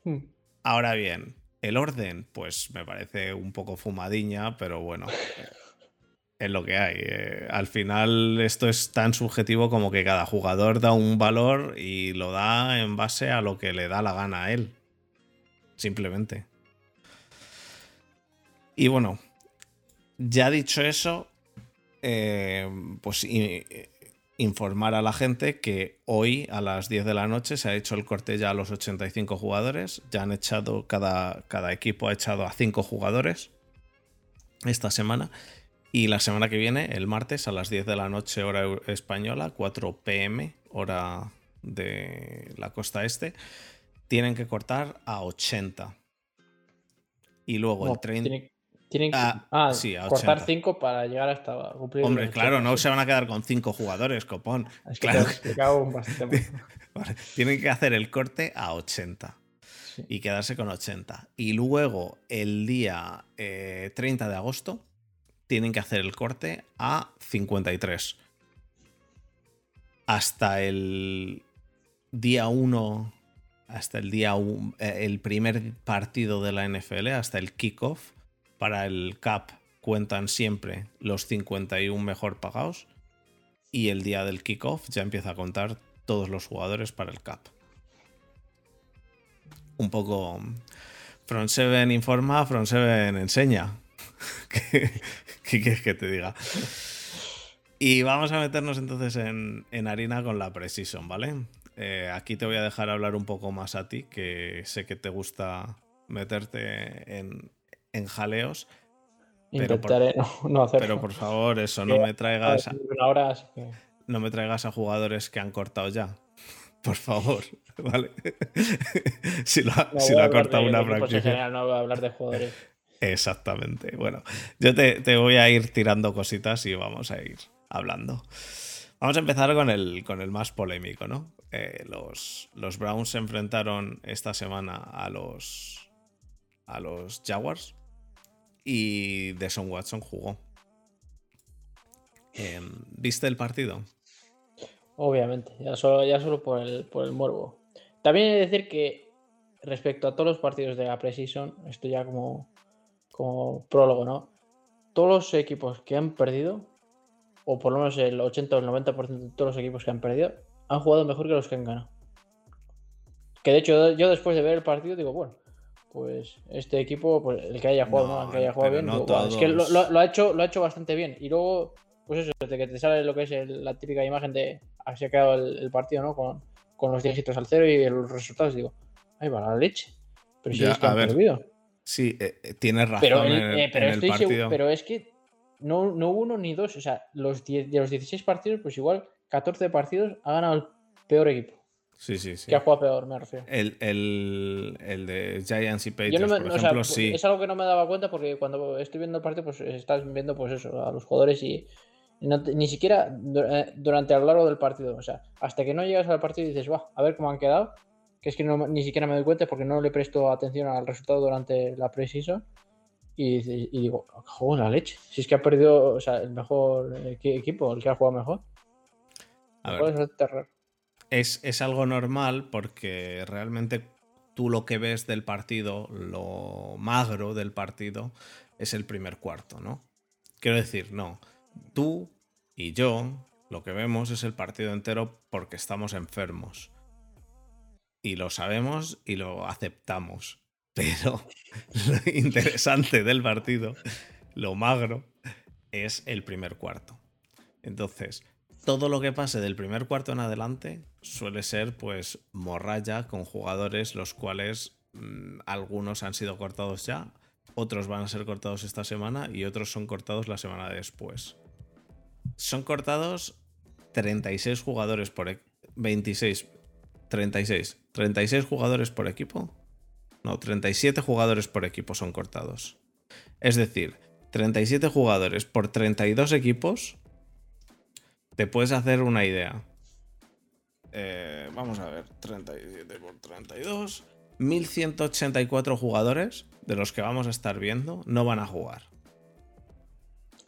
Hmm. Ahora bien, el orden, pues me parece un poco fumadiña, pero bueno, eh, es lo que hay. Eh, al final esto es tan subjetivo como que cada jugador da un valor y lo da en base a lo que le da la gana a él. Simplemente. Y bueno, ya dicho eso, eh, pues i- informar a la gente que hoy a las 10 de la noche se ha hecho el corte ya a los 85 jugadores. Ya han echado, cada, cada equipo ha echado a 5 jugadores esta semana. Y la semana que viene, el martes, a las 10 de la noche, hora española, 4 pm, hora de la costa este, tienen que cortar a 80. Y luego No, el 30. tiene- tienen que Ah, ah, sí, a cortar 80. 5 para llegar hasta cumplir. Hombre, claro, 80, no se van a quedar con 5 jugadores, copón. Es que Claro. te bastante. Vale, Tienen que hacer el corte a 80 Sí. y quedarse con 80. Y luego, el día eh, 30 de agosto, tienen que hacer el corte a 53. Hasta el día 1, hasta el día eh, el primer partido de la NFL, hasta el kickoff, para el CAP cuentan siempre los 51 mejor pagados. Y el día del kickoff ya empieza a contar todos los jugadores para el CAP. Un poco. Front 7 informa, Front 7 enseña. ¿Qué, qué quieres que te diga? Y vamos a meternos entonces en, en harina con la Precision, ¿vale? Eh, aquí te voy a dejar hablar un poco más a ti, que sé que te gusta meterte en, en jaleos. Pero por- no, no hacerlo. Pero por favor, eso, no me traigas, a- Una hora, así que- no me traigas a jugadores que han cortado ya. Por favor, ¿vale? si lo ha, no si voy lo a ha hablar cortado de una equipos en franquicia. general, no voy a hablar de jugadores. Exactamente. Bueno, yo te, te voy a ir tirando cositas y vamos a ir hablando. Vamos a empezar con el, con el más polémico, ¿no? Eh, los, Browns se enfrentaron esta semana a los, Jaguars y Deshaun Watson jugó. Em, ¿Viste el partido? Obviamente, ya solo, por, el, morbo. También he de decir que respecto a todos los partidos de la Precision, esto ya como, como prólogo, ¿no? Todos los equipos que han perdido, o por lo menos el 80 o el 90% de todos los equipos que han perdido, han jugado mejor que los que han ganado. Que de hecho yo después de ver el partido digo, bueno, pues este equipo, pues el que haya jugado, No, ¿no? El que haya jugado bien, no digo, "Buah, es que lo, todos". lo- lo ha hecho, lo ha hecho bastante bien. Y luego, pues eso, de que te sale lo que es el- la típica imagen de así ha quedado el, el partido, ¿no? Con, con los dígitos al cero y los resultados, digo, ahí va la leche. Pero si Ya, es que a han ver, perdido. Sí, eh, eh, tienes razón Pero, el- eh, pero estoy segu- partido. pero es que no, no uno ni dos. O sea, los de los 16 partidos, pues igual 14 partidos ha ganado el peor equipo. Sí, sí, sí. Que ha jugado peor, me refiero. El, el, de Giants y Patriots, por ejemplo, sí. Es algo que no me daba cuenta porque cuando estoy viendo el partido, pues estás viendo, pues eso, a los jugadores y ni siquiera eh, durante a lo largo del partido. O sea, hasta que no llegas al partido y dices, va, a ver cómo han quedado. Que es que ni siquiera me doy cuenta porque no le presto atención al resultado durante la preseason. Y, y digo, joder, la leche. Si es que ha perdido, o sea, el mejor equipo, el que ha jugado mejor. Es, es algo normal porque realmente tú lo que ves del partido, lo magro del partido, es el primer cuarto, ¿no? Quiero decir, no. Tú y yo lo que vemos es el partido entero porque estamos enfermos. Y lo sabemos y lo aceptamos. Pero lo interesante del partido, lo magro, es el primer cuarto. Entonces, todo lo que pase del primer cuarto en adelante suele ser pues morralla con jugadores los cuales mm, algunos han sido cortados ya, otros van a ser cortados esta semana y otros son cortados la semana después. Son cortados 36 jugadores por 26 36 36 jugadores por equipo. No, 37 jugadores por equipo son cortados. Es decir, 37 jugadores por 32 equipos te puedes hacer una idea. Eh, vamos a ver, 37 por 32. 1184 jugadores de los que vamos a estar viendo no van a jugar.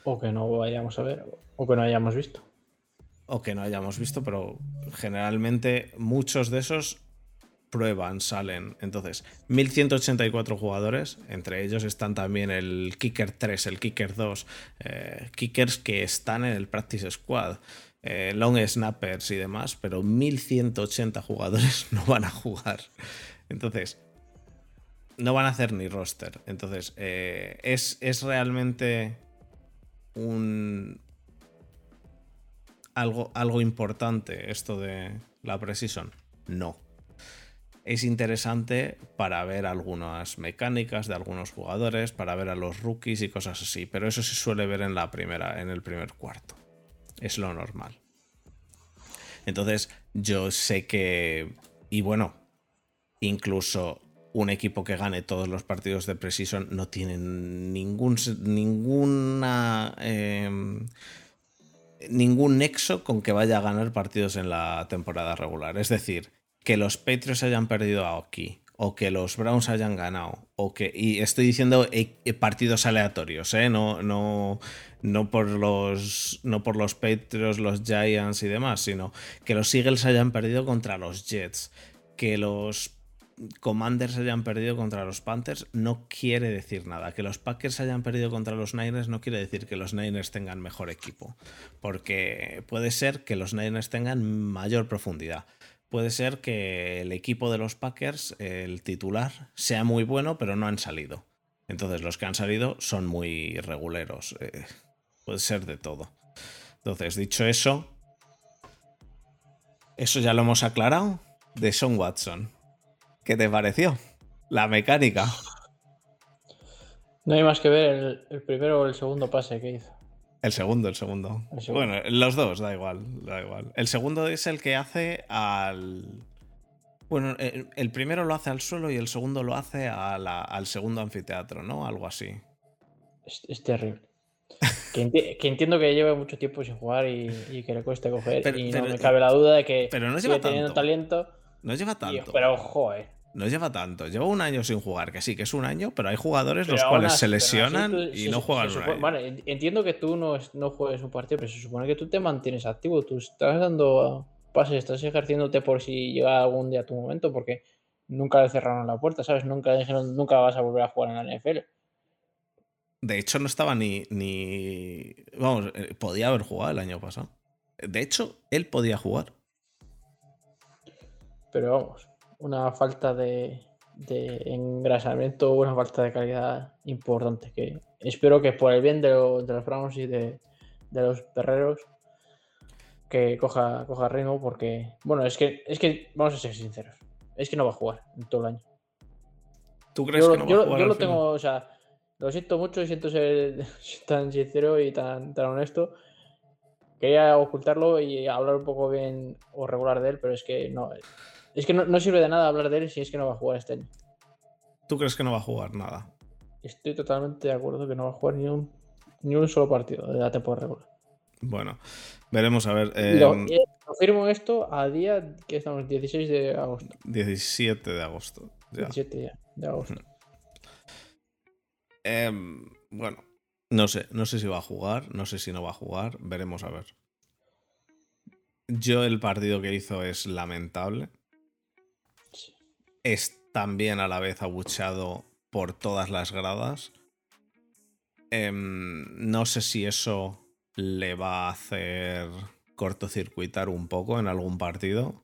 O que no vayamos a ver, o que no hayamos visto. O que no hayamos visto, pero generalmente muchos de esos prueban, salen. Entonces, 1184 jugadores, entre ellos están también el Kicker 3, el Kicker 2, eh, Kickers que están en el Practice Squad, eh, Long Snappers y demás, pero 1180 jugadores no van a jugar. Entonces, no van a hacer ni roster. Entonces, eh, es, es realmente un, algo, algo importante esto de la Precision? No es interesante para ver algunas mecánicas de algunos jugadores, para ver a los rookies y cosas así, pero eso se suele ver en la primera, en el primer cuarto. Es lo normal. Entonces, yo sé que. Y bueno, incluso un equipo que gane todos los partidos de Precision no tiene ningún. ninguna. Em, ningún nexo con que vaya a ganar partidos en la temporada regular. Es decir, que los Patriots hayan perdido aquí o que los Browns hayan ganado o que y estoy diciendo eh, eh, partidos aleatorios, ¿eh? no, no, no por los no por los Patriots, los Giants y demás, sino que los Eagles hayan perdido contra los Jets, que los Commanders hayan perdido contra los Panthers no quiere decir nada. Que los Packers hayan perdido contra los Niners no quiere decir que los Niners tengan mejor equipo. Porque puede ser que los Niners tengan mayor profundidad puede ser que el equipo de los Packers, el titular, sea muy bueno, pero no han salido. Entonces los que han salido son muy reguleros. Eh, puede ser de todo. Entonces, dicho eso, eso ya lo hemos aclarado de Sean Watson. ¿Qué te pareció? La mecánica. No hay más que ver el, el primero o el segundo pase que hizo. El segundo, el segundo, Bueno, los dos, da igual, da igual. El segundo es el que hace al. Bueno, el, primero lo hace al suelo y el segundo lo hace al segundo anfiteatro, ¿no? Algo así. Es, terrible. que, entiendo que lleva mucho tiempo sin jugar y, que le cueste coger. y no me cabe la duda de que pero no lleva teniendo talento. No lleva tanto. pero ojo, eh no lleva tanto. Lleva un año sin jugar, que sí, que es un año, pero hay jugadores los cuales se lesionan y no juegan Vale, entiendo que tú no, no juegues un partido, pero se supone que tú te mantienes activo. Tú estás dando pases, estás ejerciéndote por si llega algún día tu momento, porque nunca le cerraron la puerta, ¿sabes? Nunca dijeron, nunca vas a volver a jugar en la NFL. De hecho, no estaba ni. ni... Vamos, eh, podía haber jugado el año pasado. De hecho, él podía jugar. Pero vamos, una falta de, engrasamiento, una falta de calidad importante. Que espero que por el bien de, los Browns y de, los perreros que coja, coja ritmo porque, bueno, es que, es que, vamos a ser sinceros, es que no va a jugar en todo el año. ¿Tú crees yo, que no va a jugar? Yo lo tengo, o sea, lo siento mucho y siento ser tan sincero y tan, tan honesto. Quería ocultarlo y hablar un poco bien o regular de él, pero es que no. Es que no, sirve de nada hablar de él si es que no va a jugar este año. ¿Tú crees que no va a jugar nada? Estoy totalmente de acuerdo que no va a jugar ni un, ni un solo partido de la temporada regular. Bueno, veremos a ver. Lo, eh, confirmo esto a día que estamos 16 de agosto. 17 de agosto. 17 de agosto. Em, bueno, no sé, no sé si va a jugar, no sé si no va a jugar, veremos a ver. Yo el partido que hizo es lamentable. Es también a la vez abucheado por todas las gradas. Em, no sé si eso le va a hacer cortocircuitar un poco en algún partido.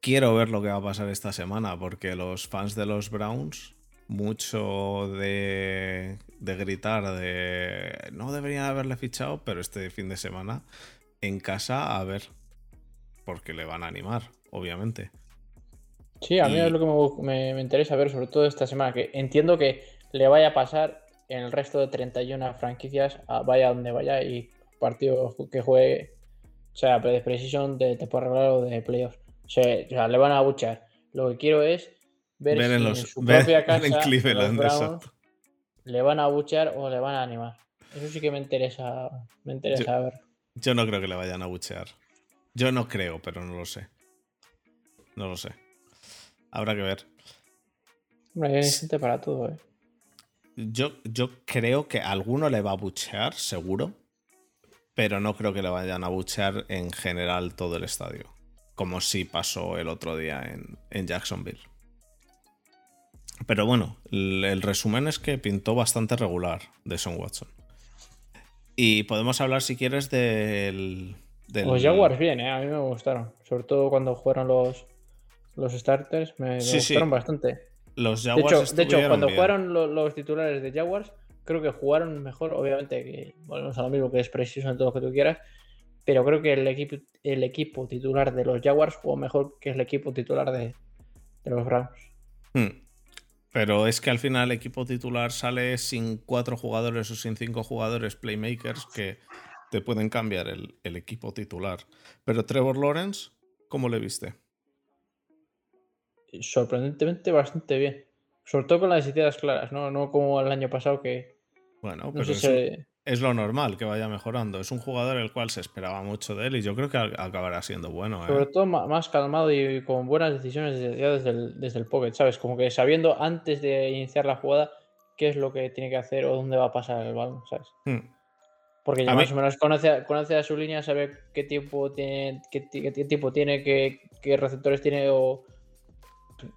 Quiero ver lo que va a pasar esta semana porque los fans de los Browns, mucho de, de gritar de no deberían haberle fichado, pero este fin de semana en casa a ver, porque le van a animar, obviamente. Sí, a mí es lo que me, me, interesa ver, sobre todo esta semana, que entiendo que le vaya a pasar en el resto de 31 franquicias, vaya donde vaya y partido que juegue, o sea, de Precision, de temporada o de playoffs. O sea, le van a buchar. Lo que quiero es ver, si en, su propia casa le van a buchear o le van a animar. Eso sí que me interesa, me interesa ver. Yo no creo que le vayan a buchear. Yo no creo, pero no lo sé. No lo sé. Habrá que ver. Hombre, hay gente para todo, ¿eh? Yo, yo creo que alguno le va a buchear, seguro pero no creo que le vayan a buchear en general todo el estadio, como sí pasó el otro día en, Jacksonville. Pero bueno, el, resumen es que pintó bastante regular de Son Watson. Y podemos hablar, si quieres, del. Los Jaguars bien, ¿eh? a mí me gustaron. Sobre todo cuando jugaron los, los starters, me, gustaron bastante. Los Jaguars. De hecho, de hecho cuando jugaron los titulares de Jaguars, creo que jugaron mejor, obviamente, que volvemos a lo mismo que es preciso en todo lo que tú quieras, pero creo que el equipo, el equipo titular de los Jaguars jugó mejor que el equipo titular de, los Browns. Hmm. Pero es que al final el equipo titular sale sin cuatro jugadores o sin cinco jugadores playmakers que te pueden cambiar el, el equipo titular. Pero Trevor Lawrence, ¿cómo le viste? Sorprendentemente bastante bien. Sobre todo con las ideas claras, ¿no? No como el año pasado que. Bueno, pero es, lo normal que vaya mejorando. Es un jugador el cual se esperaba mucho de él y yo creo que acabará siendo bueno. ¿eh? Sobre todo más calmado y con buenas decisiones desde el, desde el pocket, ¿sabes? Como que sabiendo antes de iniciar la jugada qué es lo que tiene que hacer o dónde va a pasar el balón, ¿sabes? Hmm. Porque ya más o menos conoce, conoce, a su línea, sabe qué tiempo tiene, qué, qué, tipo tiene, qué, qué receptores tiene o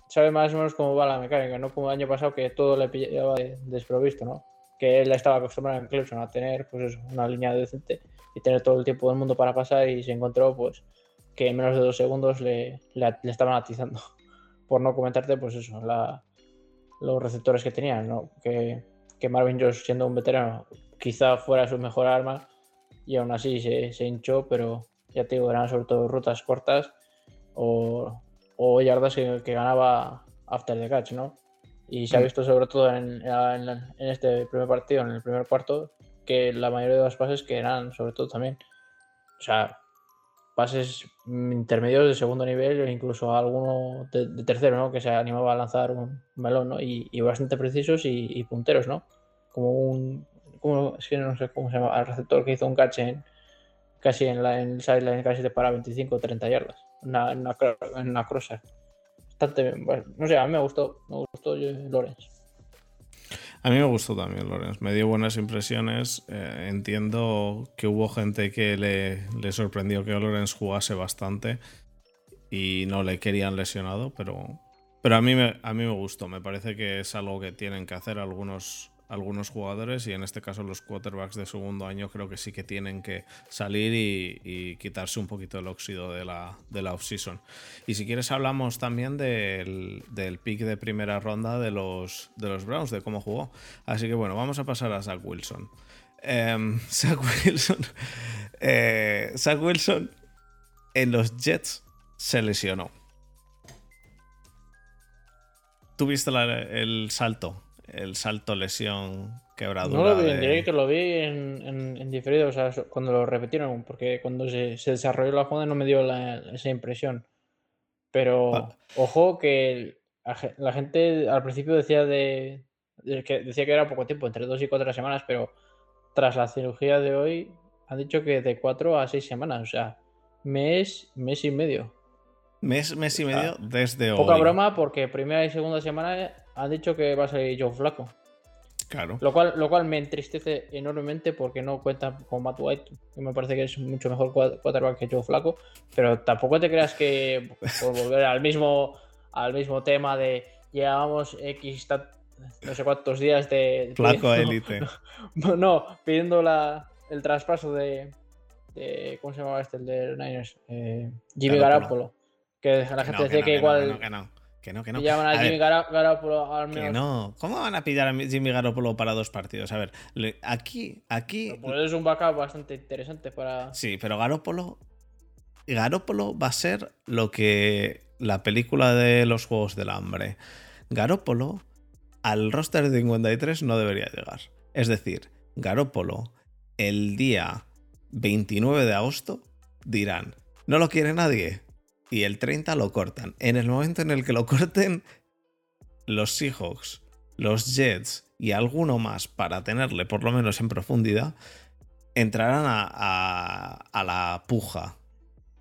sabe más o menos cómo va la mecánica, no como el año pasado que todo le pillaba desprovisto, ¿no? Que él estaba acostumbrado en Clemson a tener pues una línea decente y tener todo el tiempo del mundo para pasar y se encontró pues que en menos de dos segundos le, estaban atizando. Por no comentarte pues eso, los receptores que tenían, ¿no? Que, Marvin Jones siendo un veterano quizá fuera su mejor arma y aún así se, se hinchó, pero ya te digo, eran sobre todo rutas cortas o o yardas que, ganaba after the catch, ¿no? Y se ha mm. visto sobre todo en, este primer partido, en el primer cuarto, que la mayoría de los pases que eran sobre todo también, o sea, pases intermedios de segundo nivel e incluso alguno de, tercero, ¿no? Que se animaba a lanzar un melón, ¿no? Y, bastante precisos y, punteros, ¿no? Como un, es que no sé cómo se llama, el receptor que hizo un catch en, casi en, la, en el sideline casi de para 25 o 30 yardas una, en una crosser. Bastante no sé, a mí me gustó, me gustó Lorenz. A mí me gustó también Lorenz, me dio buenas impresiones. Eh, entiendo que hubo gente que le, le sorprendió que Lorenz jugase bastante y no le querían lesionado, pero, pero a, mí me, a mí me gustó. Me parece que es algo que tienen que hacer algunos, algunos jugadores y en este caso los quarterbacks de segundo año creo que sí que tienen que salir y, quitarse un poquito el óxido de la, de la off-season. Y si quieres hablamos también del, del, pick de primera ronda de los, de los Browns, de cómo jugó. Así que bueno, vamos a pasar a Zach Wilson. Em, Zach Wilson. Eh, Zach Wilson en los Jets se lesionó. ¿Tuviste el salto el salto lesión quebradura. No lo vi en de- directo, lo vi en, en- en diferido, o sea, cuando lo repitieron, porque cuando se, se desarrolló la jugada no me dio la- esa impresión. Pero Ah. ojo que la ge- la gente al principio decía de, de que decía que era poco tiempo, entre dos y cuatro semanas, pero tras la cirugía de hoy han dicho que de cuatro a seis semanas, o sea, mes, mes y medio. Mes, mes y medio desde Poca hoy. broma porque primera y segunda semana han dicho que va a salir Joe Flaco. Claro. Lo cual, lo cual me entristece enormemente porque no cuenta con Matt White, que me parece que es mucho mejor quarterback que Joe Flaco. Pero tampoco te creas que por volver al mismo, al mismo tema de llevábamos X no sé cuántos días de. Flaco élite. No, pidiendo la, el traspaso de, de- ¿Cómo se llamaba este? El de Niners. Eh, Jimmy Garoppolo. Que la gente decía no, que, igual que no, que no, que no, que no. pillaban a, A Jimmy ver, Garoppolo al que menos. no. ¿Cómo van a pillar a Jimmy Garoppolo para dos partidos? A ver, aquí, aquí. Pues es un backup bastante interesante para. Sí, pero Garoppolo. Garoppolo va a ser lo que la película de los Juegos del Hambre. Garoppolo al roster de 53 no debería llegar. Es decir, Garoppolo el día 29 de agosto dirán, no lo quiere nadie. Y el 30 lo cortan. En el momento en el que lo corten, los Seahawks, los Jets y alguno más para tenerle por lo menos en profundidad, entrarán a, a- a la puja.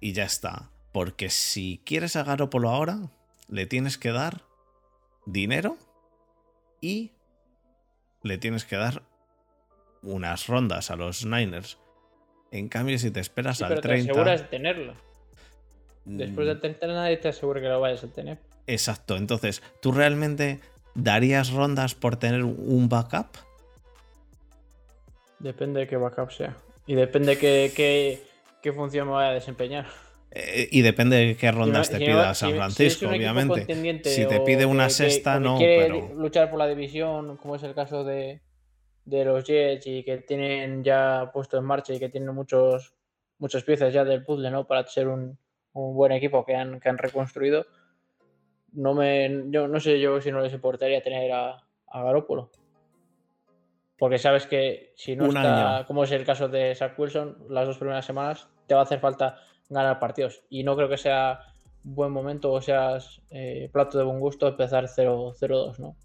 Y ya está. Porque si quieres a Garoppolo ahora, le tienes que dar dinero y le tienes que dar unas rondas a los Niners. En cambio, si te esperas Sí, al pero te 30. aseguras de tenerlo. Después mm, del 30 nadie te asegura que lo vayas a tener. Exacto. Entonces, ¿tú realmente darías rondas por tener un backup? Depende de qué backup sea. Y depende de qué, qué, qué función me vaya a desempeñar. Eh, y depende de qué rondas Si te pida San si Francisco, obviamente. Si te pide una que- sexta, que no, quiere pero. luchar por la división, como es el caso de, de los Jets y que tienen ya puesto en marcha y que tienen muchos muchas piezas ya del puzzle, ¿no? Para ser un, un buen equipo que han, que han reconstruido. No me, yo no sé yo si no les importaría tener a, a Garoppolo. Porque sabes que si no Un está, año. como es el caso de Zach Wilson, las dos primeras semanas te va a hacer falta ganar partidos. Y no creo que sea buen momento o seas eh, plato de buen gusto empezar 0-2, ¿no?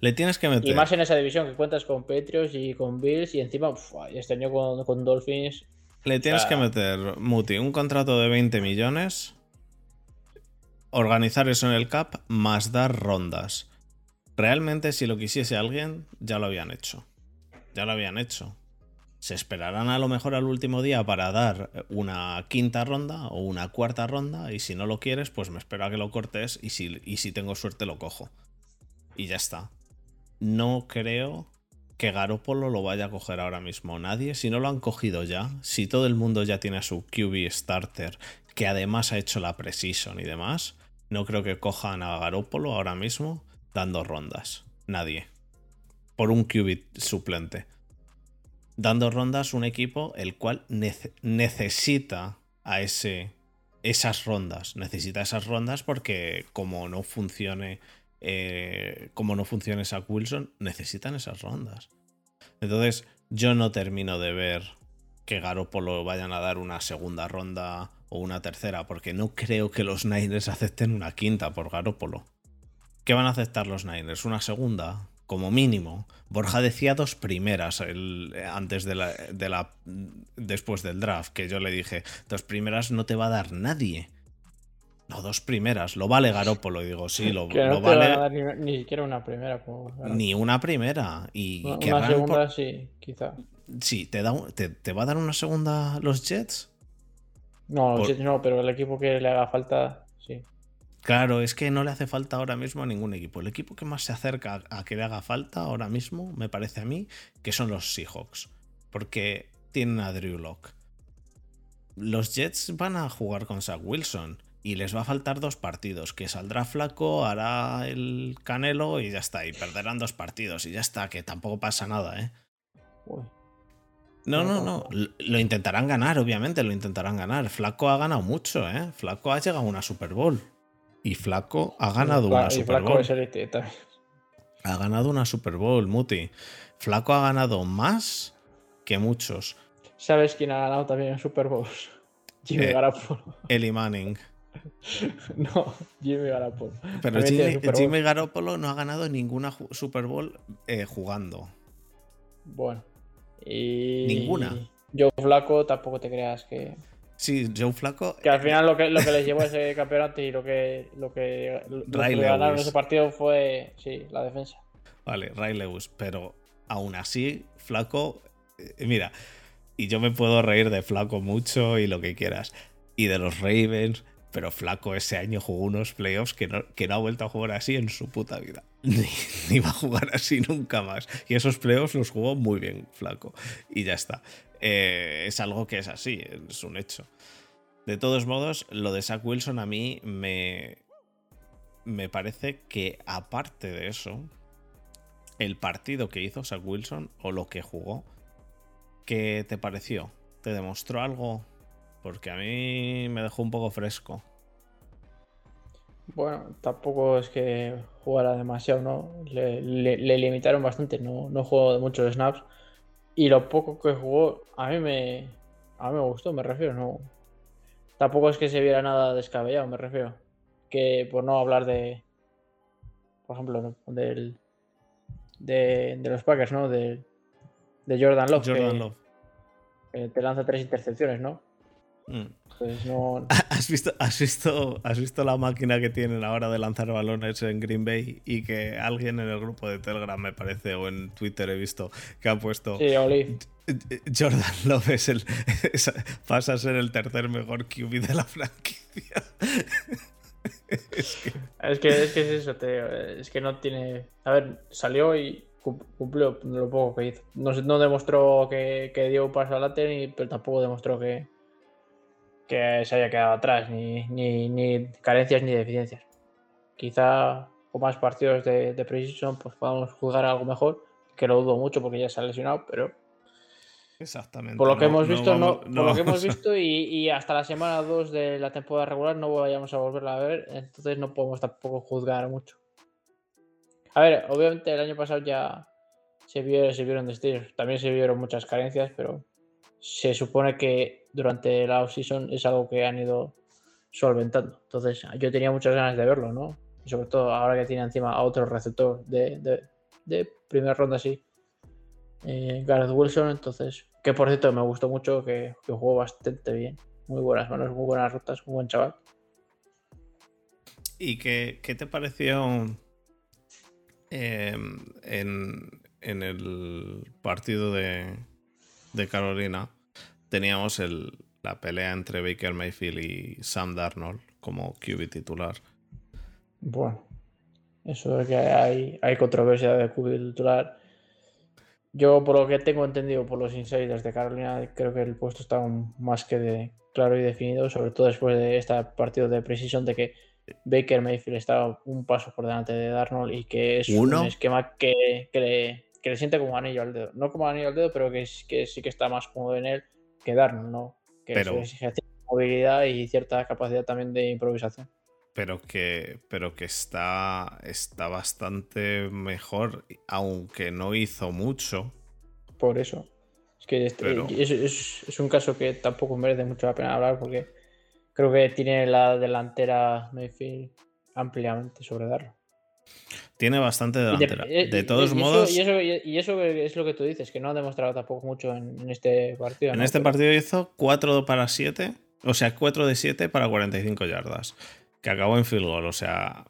Le tienes que meter. Y más en esa división que cuentas con Patriots y con Bills y encima uf, este año con, con Dolphins. Le tienes que meter, Muti, un contrato de 20 millones, organizar eso en el cap, más dar rondas. Realmente, si lo quisiese alguien, ya lo habían hecho. Ya lo habían hecho. Se esperarán a lo mejor al último día para dar una quinta ronda o una cuarta ronda, y si no lo quieres, pues me espero a que lo cortes, y si, y si tengo suerte lo cojo. Y ya está. No creo que Garópolo lo vaya a coger ahora mismo nadie. Si no lo han cogido ya, si todo el mundo ya tiene a su QB starter, que además ha hecho la precision y demás, no creo que cojan a Garópolo ahora mismo dando rondas. Nadie. Por un QB suplente. Dando rondas un equipo el cual nece- necesita a ese esas rondas. Necesita esas rondas porque como no funcione eh, como no funcione Zach Wilson, necesitan esas rondas. Entonces, yo no termino de ver que Garoppolo vayan a dar una segunda ronda o una tercera, porque no creo que los Niners acepten una quinta por Garoppolo. ¿Qué van a aceptar los Niners? ¿Una segunda? Como mínimo. Borja decía dos primeras antes de la. después del draft, que yo le dije, dos primeras no te va a dar nadie. No, dos primeras. Lo vale Garópolo. Y digo, sí, lo, Que no lo te van a vale. dar ni, ni siquiera una primera. como- Ni una primera. Y una, una querrán por- segunda, sí, quizá. Sí, ¿te, da, te, te va a dar una segunda los Jets? No, los Por- Jets no, pero el equipo que le haga falta, sí. Claro, es que no le hace falta ahora mismo a ningún equipo. El equipo que más se acerca a que le haga falta ahora mismo, me parece a mí, que son los Seahawks. Porque tienen a Drew Lock. Los Jets van a jugar con Zach Wilson. Y les va a faltar dos partidos. Que saldrá flaco, hará el canelo y ya está. Y perderán dos partidos. Y ya está, que tampoco pasa nada, ¿eh? No, no, No. Lo intentarán ganar, obviamente, lo intentarán ganar. Flaco ha ganado mucho, ¿eh? Flaco ha llegado a una Super Bowl. Y Flaco ha ganado una y Super Flaco Bowl. Ha ganado una Super Bowl, Muti. Flaco ha ganado más que muchos. ¿Sabes quién ha ganado también en Super Bowls? Jimmy Eh, Garoppolo. Eli Manning. No, Jimmy Garoppolo. Pero Jimmy, Garoppolo no ha ganado ninguna Super Bowl eh, jugando. Bueno. Y... Ninguna. Joe Flaco tampoco te creas que... Sí, Joe Flaco. Que al final lo que, lo que les llevó a ese campeonato y lo que, lo que, lo que Ray ganaron ese partido fue, sí, la defensa. Vale, Ray Lewis. Pero aún así, Flaco. eh, mira, y yo me puedo reír de Flaco mucho y lo que quieras. Y de los Ravens. Pero Flaco ese año jugó unos playoffs que no, que no ha vuelto a jugar así en su puta vida. Ni, ni va a jugar así nunca más. Y esos playoffs los jugó muy bien, Flaco. Y ya está. Eh, es algo que es así, es un hecho. De todos modos, lo de Zach Wilson a mí me, me parece que aparte de eso, el partido que hizo Zach Wilson o lo que jugó, ¿qué te pareció? ¿Te demostró algo? Porque a mí me dejó un poco fresco. Bueno, tampoco es que jugara demasiado, ¿no? Le, le- le limitaron bastante, no, no jugó de muchos snaps. Y lo poco que jugó, a mí me, a mí me gustó, me refiero, no. Tampoco es que se viera nada descabellado, me refiero. Que por no hablar de, por ejemplo, ¿no? del, de, de los Packers, ¿no? De, de Jordan Love, Jordan que, Love. que te lanza tres intercepciones, ¿no? Pues no, ¿Has visto, has, visto, ¿Has visto la máquina que tienen ahora de lanzar balones en Green Bay? Y que alguien en el grupo de Telegram, me parece, o en Twitter he visto, que ha puesto sí. Jordan Love es el, es- pasa a ser el tercer mejor QB de la franquicia. es que Es que, es que es eso, te- es que no tiene. A ver, salió y cum- cumplió lo poco que hizo. No, demostró que, que dio un paso adelante, pero tampoco demostró que, que se haya quedado atrás, ni, ni, ni carencias ni deficiencias. Quizá con más partidos de, de Precision pues podamos jugar algo mejor, que lo dudo mucho porque ya se ha lesionado, pero Exactamente. por lo que no- hemos visto, no, vamos- por lo que hemos visto y, y hasta la semana 2 de la temporada regular no vayamos a volverla a ver, entonces no podemos tampoco juzgar mucho. A ver, obviamente el año pasado ya se, vio- se vieron destellos, también se vieron muchas carencias, pero se supone que durante la off-season es algo que han ido solventando. Entonces yo tenía muchas ganas de verlo, ¿no? Y sobre todo ahora que tiene encima a otro receptor de, de, primera ronda así, eh, Gareth Wilson, entonces, que por cierto me gustó mucho, que, jugó bastante bien. Muy buenas manos, muy buenas rutas, un buen chaval. ¿Y qué, qué te pareció eh, en, en el partido de, de Carolina? Teníamos el, la pelea entre Baker Mayfield y Sam Darnold como QB titular. Bueno, eso de que hay, hay controversia de QB titular. Yo, por lo que tengo entendido por los insiders de Carolina, creo que el puesto está más que de, claro y definido, sobre todo después de este partido de Precision, de que Baker Mayfield está un paso por delante de Darnold y que es ¿Uno? un esquema que, que le, que le siente como anillo al dedo. No como anillo al dedo, pero que, es- que sí que está más cómodo en él que Darnold, ¿no? Que Pero- eso exige cierta movilidad y cierta capacidad también de improvisación. pero que, pero que está, está bastante mejor, aunque no hizo mucho. Por eso. Es que este- Pero- es, es- es un caso que tampoco merece mucho la pena hablar porque creo que tiene la delantera Mayfield ampliamente sobre darlo. Tiene bastante de- delantera. y- De todos y eso- modos, Y eso, y eso es lo que tú dices, que no ha demostrado tampoco mucho en, en este partido. en ¿no? este Pero- partido hizo 4 para 7, o sea, 4 de 7 para 45 yardas, que acabó en field goal, o sea,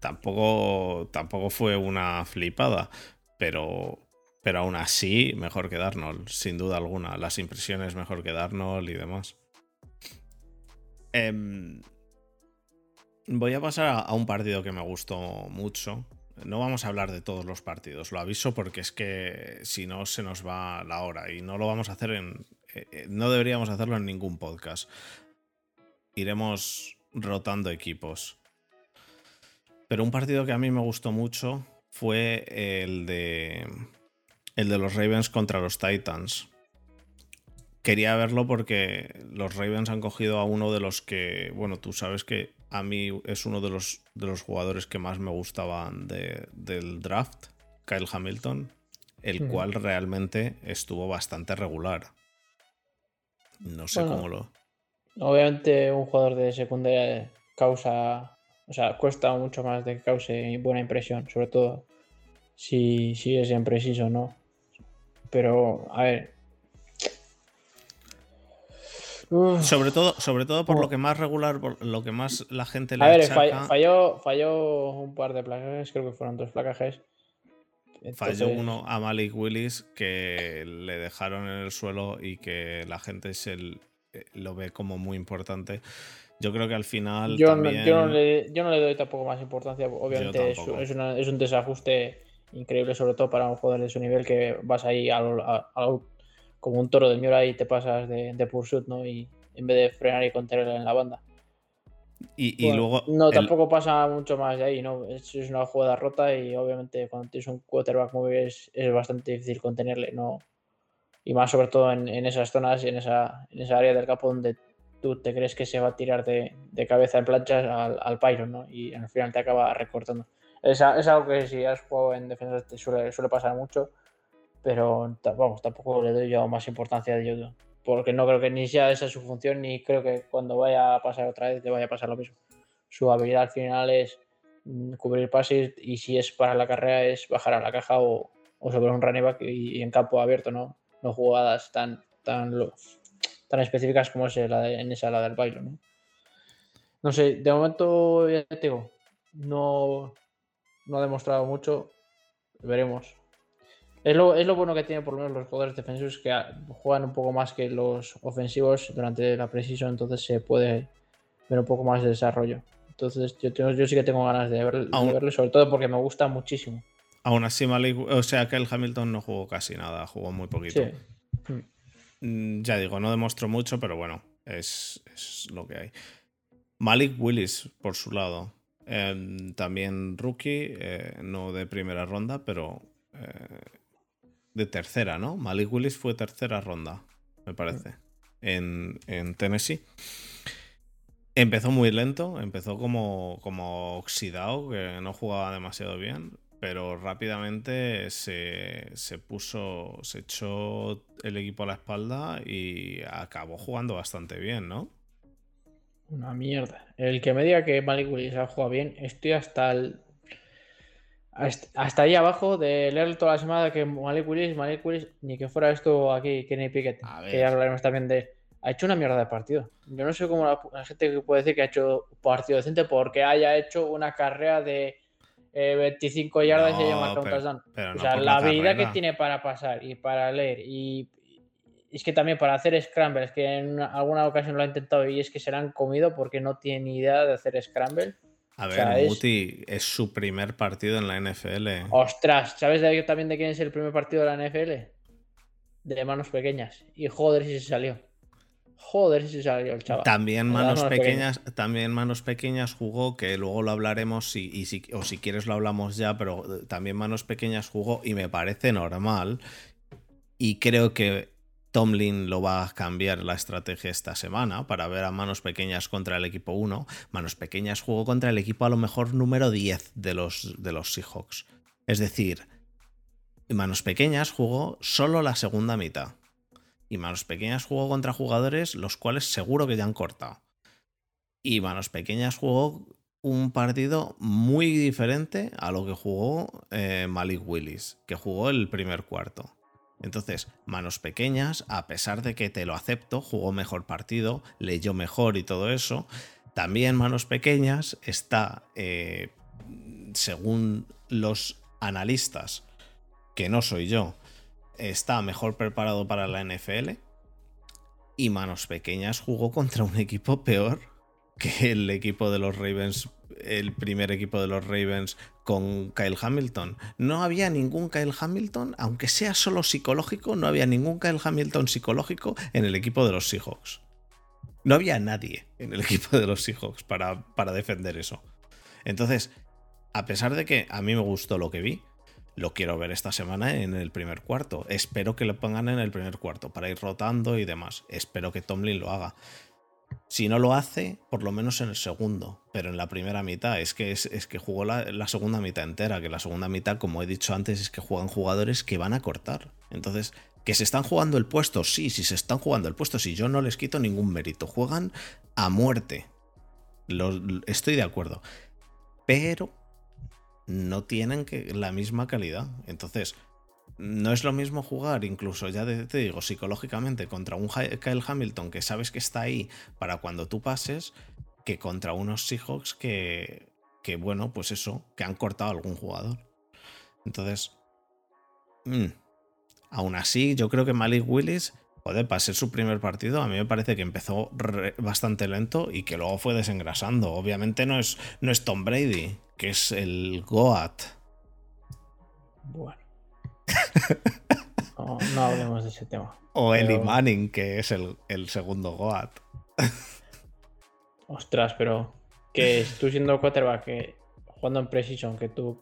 tampoco, tampoco fue una flipada, pero, pero aún así mejor que Darnold, sin duda alguna. Las impresiones mejor que Darnold y demás. Em, voy a pasar a, un partido que me gustó mucho. No vamos a hablar de todos los partidos, lo aviso porque es que si no se nos va la hora y no lo vamos a hacer en... eh, eh, no deberíamos hacerlo en ningún podcast. Iremos rotando equipos. Pero un partido que a mí me gustó mucho fue el de el de los Ravens contra los Titans. Quería verlo porque los Ravens han cogido a uno de los que, bueno, tú sabes que a mí es uno de los, de los jugadores que más me gustaban del draft, Kyle Hamilton, el cual realmente estuvo bastante regular. No sé cómo lo. Obviamente, un jugador de secundaria causa. O sea, cuesta mucho más de que cause buena impresión, sobre todo si, si es impreciso, ¿no? Pero, a ver, sobre todo, sobre todo por lo que más regular, por lo que más la gente le A ver, falló, falló, un par de placajes, creo que fueron dos placajes. Falló uno a Malik Willis que le dejaron en el suelo y que la gente se eh, lo ve como muy importante. Yo creo que al final. Yo, no, le, doy tampoco más importancia. Obviamente es, es, un desajuste increíble, sobre todo para un jugador de su nivel que vas ahí al, como un toro de Miura y te pasas de, de pursuit, ¿no? Y en vez de frenar y contenerla en la banda. Y, luego. No, tampoco pasa mucho más de ahí, ¿no? Es, una jugada rota y obviamente cuando tienes un quarterback muy es, es bastante difícil contenerle, ¿no? Y más sobre todo en, esas zonas y en esa, en esa área del campo donde tú te crees que se va a tirar de, cabeza en planchas al, al Pyron, ¿no? Y al final te acaba recortando. Es, es algo que si has jugado en defensa te suele, suele pasar mucho pero vamos, tampoco le doy yo más importancia a ello, porque no creo que ni sea esa su función, ni creo que cuando vaya a pasar otra vez le vaya a pasar lo mismo. Su habilidad al final es mm, cubrir pases y si es para la carrera es bajar a la caja o, sobre un running back y, en campo abierto, ¿no? No jugadas tan, tan, tan específicas como es la en esa la del baile, ¿no? No sé, de momento ya te digo, no, no ha demostrado mucho, veremos. Es lo, es lo, bueno que tiene por lo menos los jugadores defensivos que juegan un poco más que los ofensivos durante la precisión, entonces se puede ver un poco más de desarrollo. Entonces yo, yo sí que tengo ganas de, verle, sobre todo porque me gusta muchísimo. Aún así, o sea que el Hamilton no jugó casi nada, jugó muy poquito. Mm, ya digo, no demostró mucho, pero bueno, es, lo que hay. Malik Willis, por su lado, em, también rookie, eh, no de primera ronda, pero eh, de tercera, ¿no? Malik Willis fue tercera ronda, me parece, en, Tennessee. Empezó muy lento, empezó como, como oxidado, que no jugaba demasiado bien, pero rápidamente se, se, puso, se echó el equipo a la espalda y acabó jugando bastante bien, ¿no? Una mierda. El que me diga que Malik Willis ha jugado bien, estoy hasta el hasta ahí abajo de leer toda la semana que Malik Willis, Malik Willis, ni que fuera esto aquí, Kenny Pickett, que ya hablaremos también de. Ha hecho una mierda de partido. Yo no sé cómo la, gente puede decir que ha hecho partido decente porque haya hecho una carrera de 25 eh, yardas y haya marcado un touchdown. o sea, la habilidad que tiene para pasar y para leer y es que también para hacer scrambles, que en alguna ocasión lo ha intentado y es que se la han comido porque no tiene ni idea de hacer scramble. A ver, Muti es... su primer partido en la NFL. Ostras, ¿sabes también de quién es el primer partido de la NFL? De manos pequeñas. Y joder si se salió. Joder si se salió el chaval. También manos, pequeñas, también manos pequeñas jugó, que luego lo hablaremos y si, o si quieres lo hablamos ya, pero también manos pequeñas jugó y me parece normal. Y creo que Tomlin lo va a cambiar la estrategia esta semana para ver a manos pequeñas contra el equipo 1. Manos pequeñas jugó contra el equipo a lo mejor número 10 de los, Seahawks. Es decir, manos pequeñas jugó solo la segunda mitad. Y manos pequeñas jugó contra jugadores los cuales seguro que ya han cortado. Y manos pequeñas jugó un partido muy diferente a lo que jugó eh, Malik Willis, que jugó el primer cuarto. Entonces, manos pequeñas, a pesar de que te lo acepto, jugó mejor partido, leyó mejor y todo eso, también manos pequeñas está, eh, según los analistas, que no soy yo, está mejor preparado para la NFL. Y manos pequeñas jugó contra un equipo peor que el equipo de los Ravens, el primer equipo de los Ravens con Kyle Hamilton. No había ningún Kyle Hamilton, aunque sea solo psicológico, no había ningún Kyle Hamilton psicológico en el equipo de los Seahawks. No había nadie en el equipo de los Seahawks para, para defender eso. Entonces, a pesar de que a mí me gustó lo que vi, lo quiero ver esta semana en el primer cuarto. Espero que lo pongan en el primer cuarto para ir rotando y demás. Espero que Tomlin lo haga. Si no lo hace, por lo menos en el segundo, pero en la primera mitad. Es que, es, que jugó la, segunda mitad entera, que la segunda mitad, como he dicho antes, es que juegan jugadores que van a cortar. Entonces, ¿que se están jugando el puesto? Sí, sí se están jugando el puesto, si yo no les quito ningún mérito. Juegan a muerte. estoy de acuerdo. Pero no tienen que, la misma calidad. Entonces, no es lo mismo jugar, incluso ya te digo, psicológicamente, contra un Kyle Hamilton que sabes que está ahí para cuando tú pases, que contra unos Seahawks que, que bueno, pues eso, que han cortado a algún jugador. Entonces, mm, aún así, yo creo que Malik Willis, joder, para ser su primer partido, a mí me parece que empezó bastante lento y que luego fue desengrasando. Obviamente no es, no es Tom Brady, que es el Goat. Bueno. No, hablemos de ese tema. O Eli Manning, que es el, segundo Goat. Ostras, pero que tú siendo quarterback, que jugando en Precision, que tu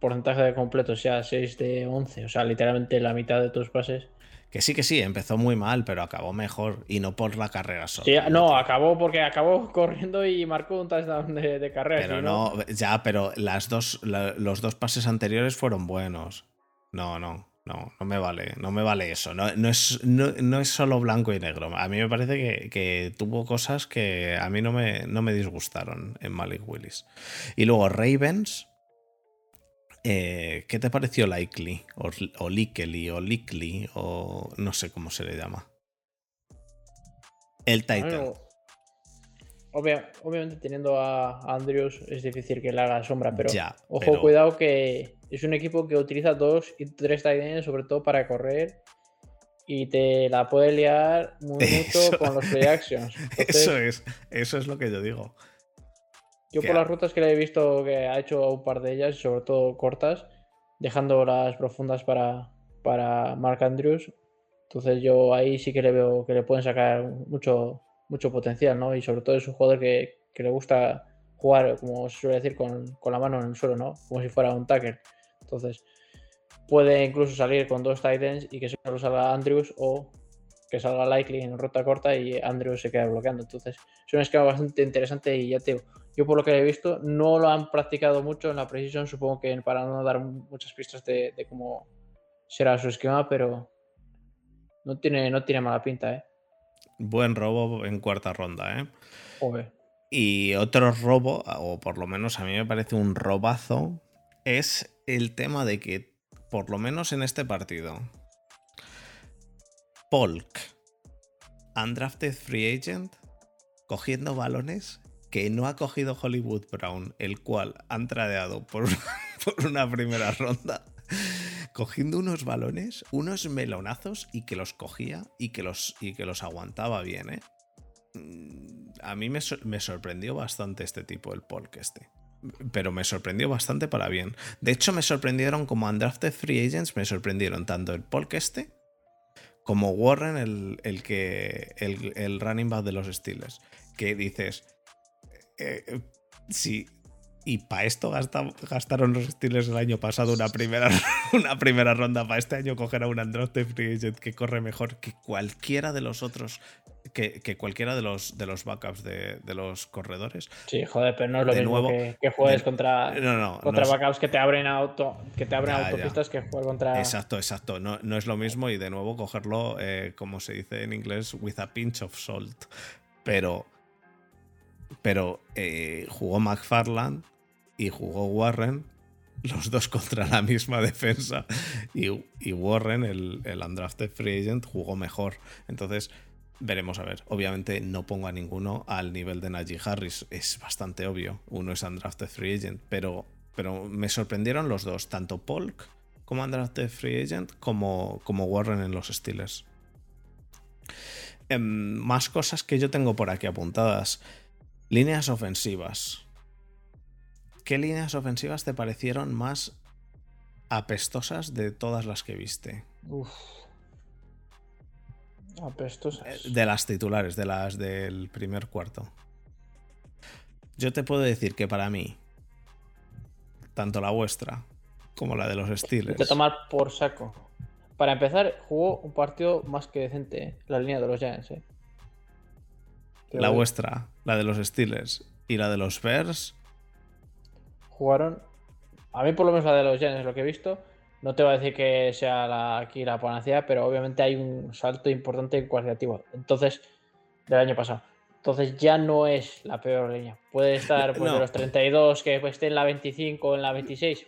porcentaje de completo sea 6 de 11, o sea, literalmente la mitad de tus pases. Que sí, que sí, empezó muy mal, pero acabó mejor y no por la carrera solo. Sí, no, acabó porque acabó corriendo y marcó un touchdown de, carrera. Pero no, ya, pero las dos, los dos pases anteriores fueron buenos. No, no, no, no me vale, no me vale eso. No, es, no, es solo blanco y negro. A mí me parece que, tuvo cosas que a mí no me, no me disgustaron en Malik Willis. Y luego Ravens. Eh, ¿Qué te pareció Likely? O, o Likely, o Likely, o no sé cómo se le llama. El Titan obviamente teniendo a Andrews es difícil que le haga sombra, pero ojo, cuidado que es un equipo que utiliza dos y tres tight sobre todo para correr y te la puede liar mucho con los play actions. eso es, eso es lo que yo digo. Yo por las rutas que le he visto que ha hecho un par de ellas, sobre todo cortas, dejando las profundas para, para Mark Andrews. Entonces yo ahí sí que le veo que le pueden sacar mucho, mucho potencial, ¿no? Y sobre todo es un jugador que, le gusta jugar, como se suele decir, con, la mano en el suelo, ¿no? Como si fuera un tackle. Entonces, puede incluso salir con dos tight ends y que solo salga Andrews o que salga Likely en ruta corta y Andrews se queda bloqueando. Entonces, es un esquema bastante interesante y ya te yo por lo que he visto, no lo han practicado mucho en la precisión, supongo que para no dar muchas pistas de, de cómo será su esquema, pero no tiene, no tiene mala pinta, ¿eh? Buen robo en cuarta ronda, ¿eh? Y otro robo, o por lo menos a mí me parece un robazo, es el tema de que, por lo menos en este partido, Polk, undrafted free agent, cogiendo balones que no ha cogido Hollywood Brown, el cual han tradeado por una primera ronda cogiendo unos balones, unos melonazos y que los cogía y que los, y que los aguantaba bien, ¿eh? Mm, a mí me, sorprendió bastante este tipo, el Polk este. Pero me sorprendió bastante para bien. De hecho, me sorprendieron como undrafted free agents, me sorprendieron tanto el Polk este como Warren, el, que. El, running back de los Steelers. Que dices. Eh, eh, si, y para esto gastaron los Steelers el año pasado una primera, una primera ronda. Para este año coger a un Android Free Agent que corre mejor que cualquiera de los otros, que, cualquiera de los, de los backups de, los corredores. Sí, joder, pero no es lo mismo que, juegues contra, contra backups que te abren auto, que te abren autopistas que jugar contra. Exacto, exacto. No, no, es lo mismo y de nuevo cogerlo, eh, como se dice en inglés, with a pinch of salt. Pero. Pero eh, jugó McFarland y jugó Warren, los dos contra la misma defensa, y, Warren, el, el undrafted free agent, jugó mejor. Entonces, veremos a ver. Obviamente no pongo a ninguno al nivel de Najee Harris, es bastante obvio. Uno es undrafted free agent, pero, pero me sorprendieron los dos, tanto Polk como undrafted free agent, como, como Warren en los Steelers. Em, más cosas que yo tengo por aquí apuntadas. Líneas ofensivas. ¿Qué líneas ofensivas te parecieron más apestosas de todas las que viste? Uf. Apestosas. Eh, de las titulares, de las del primer cuarto. Yo te puedo decir que para mí, tanto la vuestra como la de los Steelers. Te tomar por saco. Para empezar, jugó un partido más que decente, la línea de los Giants. ¿eh? la vuestra, la de los Steelers y la de los Bears. Jugaron. A mí, por lo menos, la de los Giants, lo que he visto. No te voy a decir que sea la, aquí la panacea, pero obviamente hay un salto importante en cualitativo. Entonces, del año pasado. Entonces ya no es la peor línea. Puede estar pues, de los 32, que pues, esté en la 25 o en la 26.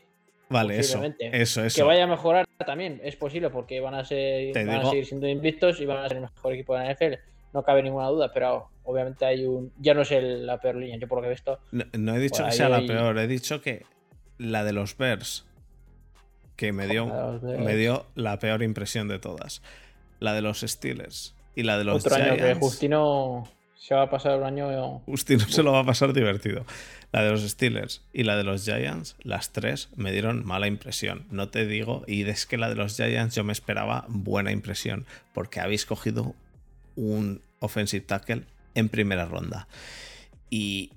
Vale, eso, eso, eso. Que vaya a mejorar también, es posible, porque van a, ser, van a seguir siendo invictos y van a ser el mejor equipo de la NFL. No cabe ninguna duda, pero obviamente hay un. Ya no es la peor línea, yo por lo que he visto. No, he dicho que sea la peor, he dicho que la de los Bears, que me dio, me dio la peor impresión de todas. La de los Steelers y la de los Otro año que Justino se va a pasar un año. Justino se lo va a pasar divertido. La de los Steelers y la de los Giants, las tres me dieron mala impresión. No te digo, y es que la de los Giants yo me esperaba buena impresión, porque habéis cogido un offensive tackle en primera ronda. Y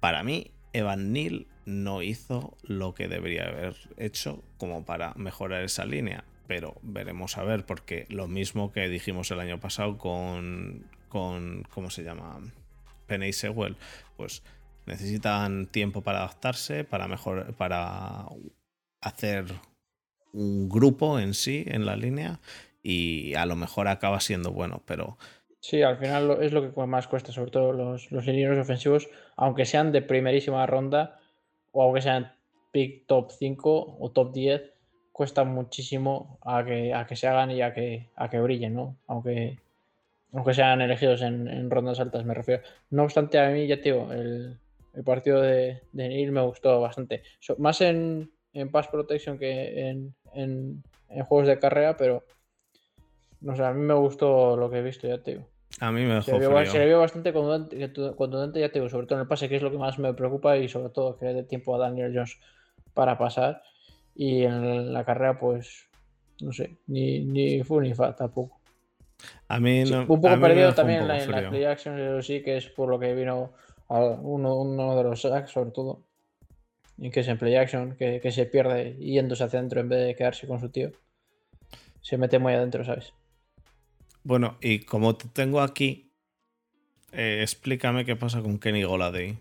para mí, Evan Neal no hizo lo que debería haber hecho como para mejorar esa línea. Pero veremos a ver, porque lo mismo que dijimos el año pasado con, con ¿cómo se llama? Penny Sewell, pues necesitan tiempo para adaptarse, para mejor, para hacer un grupo en sí en la línea y a lo mejor acaba siendo bueno, pero Sí, al final es lo que más cuesta, sobre todo los, los ofensivos, aunque sean de primerísima ronda o aunque sean pick top 5 o top 10, cuesta muchísimo a que, a que se hagan y a que, a que brillen, ¿no? Aunque aunque sean elegidos en, rondas altas, me refiero. No obstante, a mí, ya te digo, el, partido de, Neil me gustó bastante. más en, en Pass Protection que en, en, juegos de carrera, pero no sé, a mí me gustó lo que he visto, ya te digo. A mí me dejó se, le vio, se le vio bastante contundente, ya te digo, sobre todo en el pase, que es lo que más me preocupa, y sobre todo que le dé tiempo a Daniel Jones para pasar. Y en la carrera, pues, no sé, ni, ni fu ni fa tampoco. A mí no, un poco perdido también en, la, las play actions, sí, que es por lo que vino uno, uno de los sacks, sobre todo. Y que es en play action, que, que, se pierde yéndose hacia adentro en vez de quedarse con su tío. Se mete muy adentro, ¿sabes? Bueno, y como te tengo aquí, eh, explícame qué pasa con Kenny Goladay.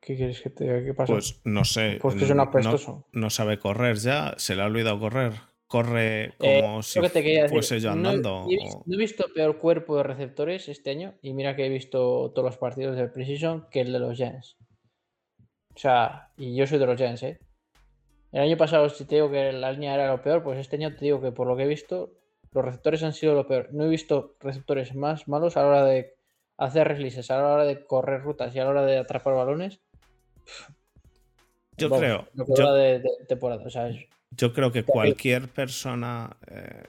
¿Qué quieres que te diga? ¿Qué pasa? Pues no sé. Pues que es un apestoso. No, sabe correr ya, se le ha olvidado correr corre eh, como si fuese yo andando. No he, visto, peor cuerpo de receptores este año y mira que he visto todos los partidos del Precision que el de los Giants. O sea, y yo soy de los Giants, ¿eh? El año pasado, si te digo que la línea era lo peor, pues este año te digo que por lo que he visto, los receptores han sido lo peor. No he visto receptores más malos a la hora de hacer releases, a la hora de correr rutas y a la hora de atrapar balones. Yo creo. yo, de, temporada. O sea, yo creo que cualquier persona eh,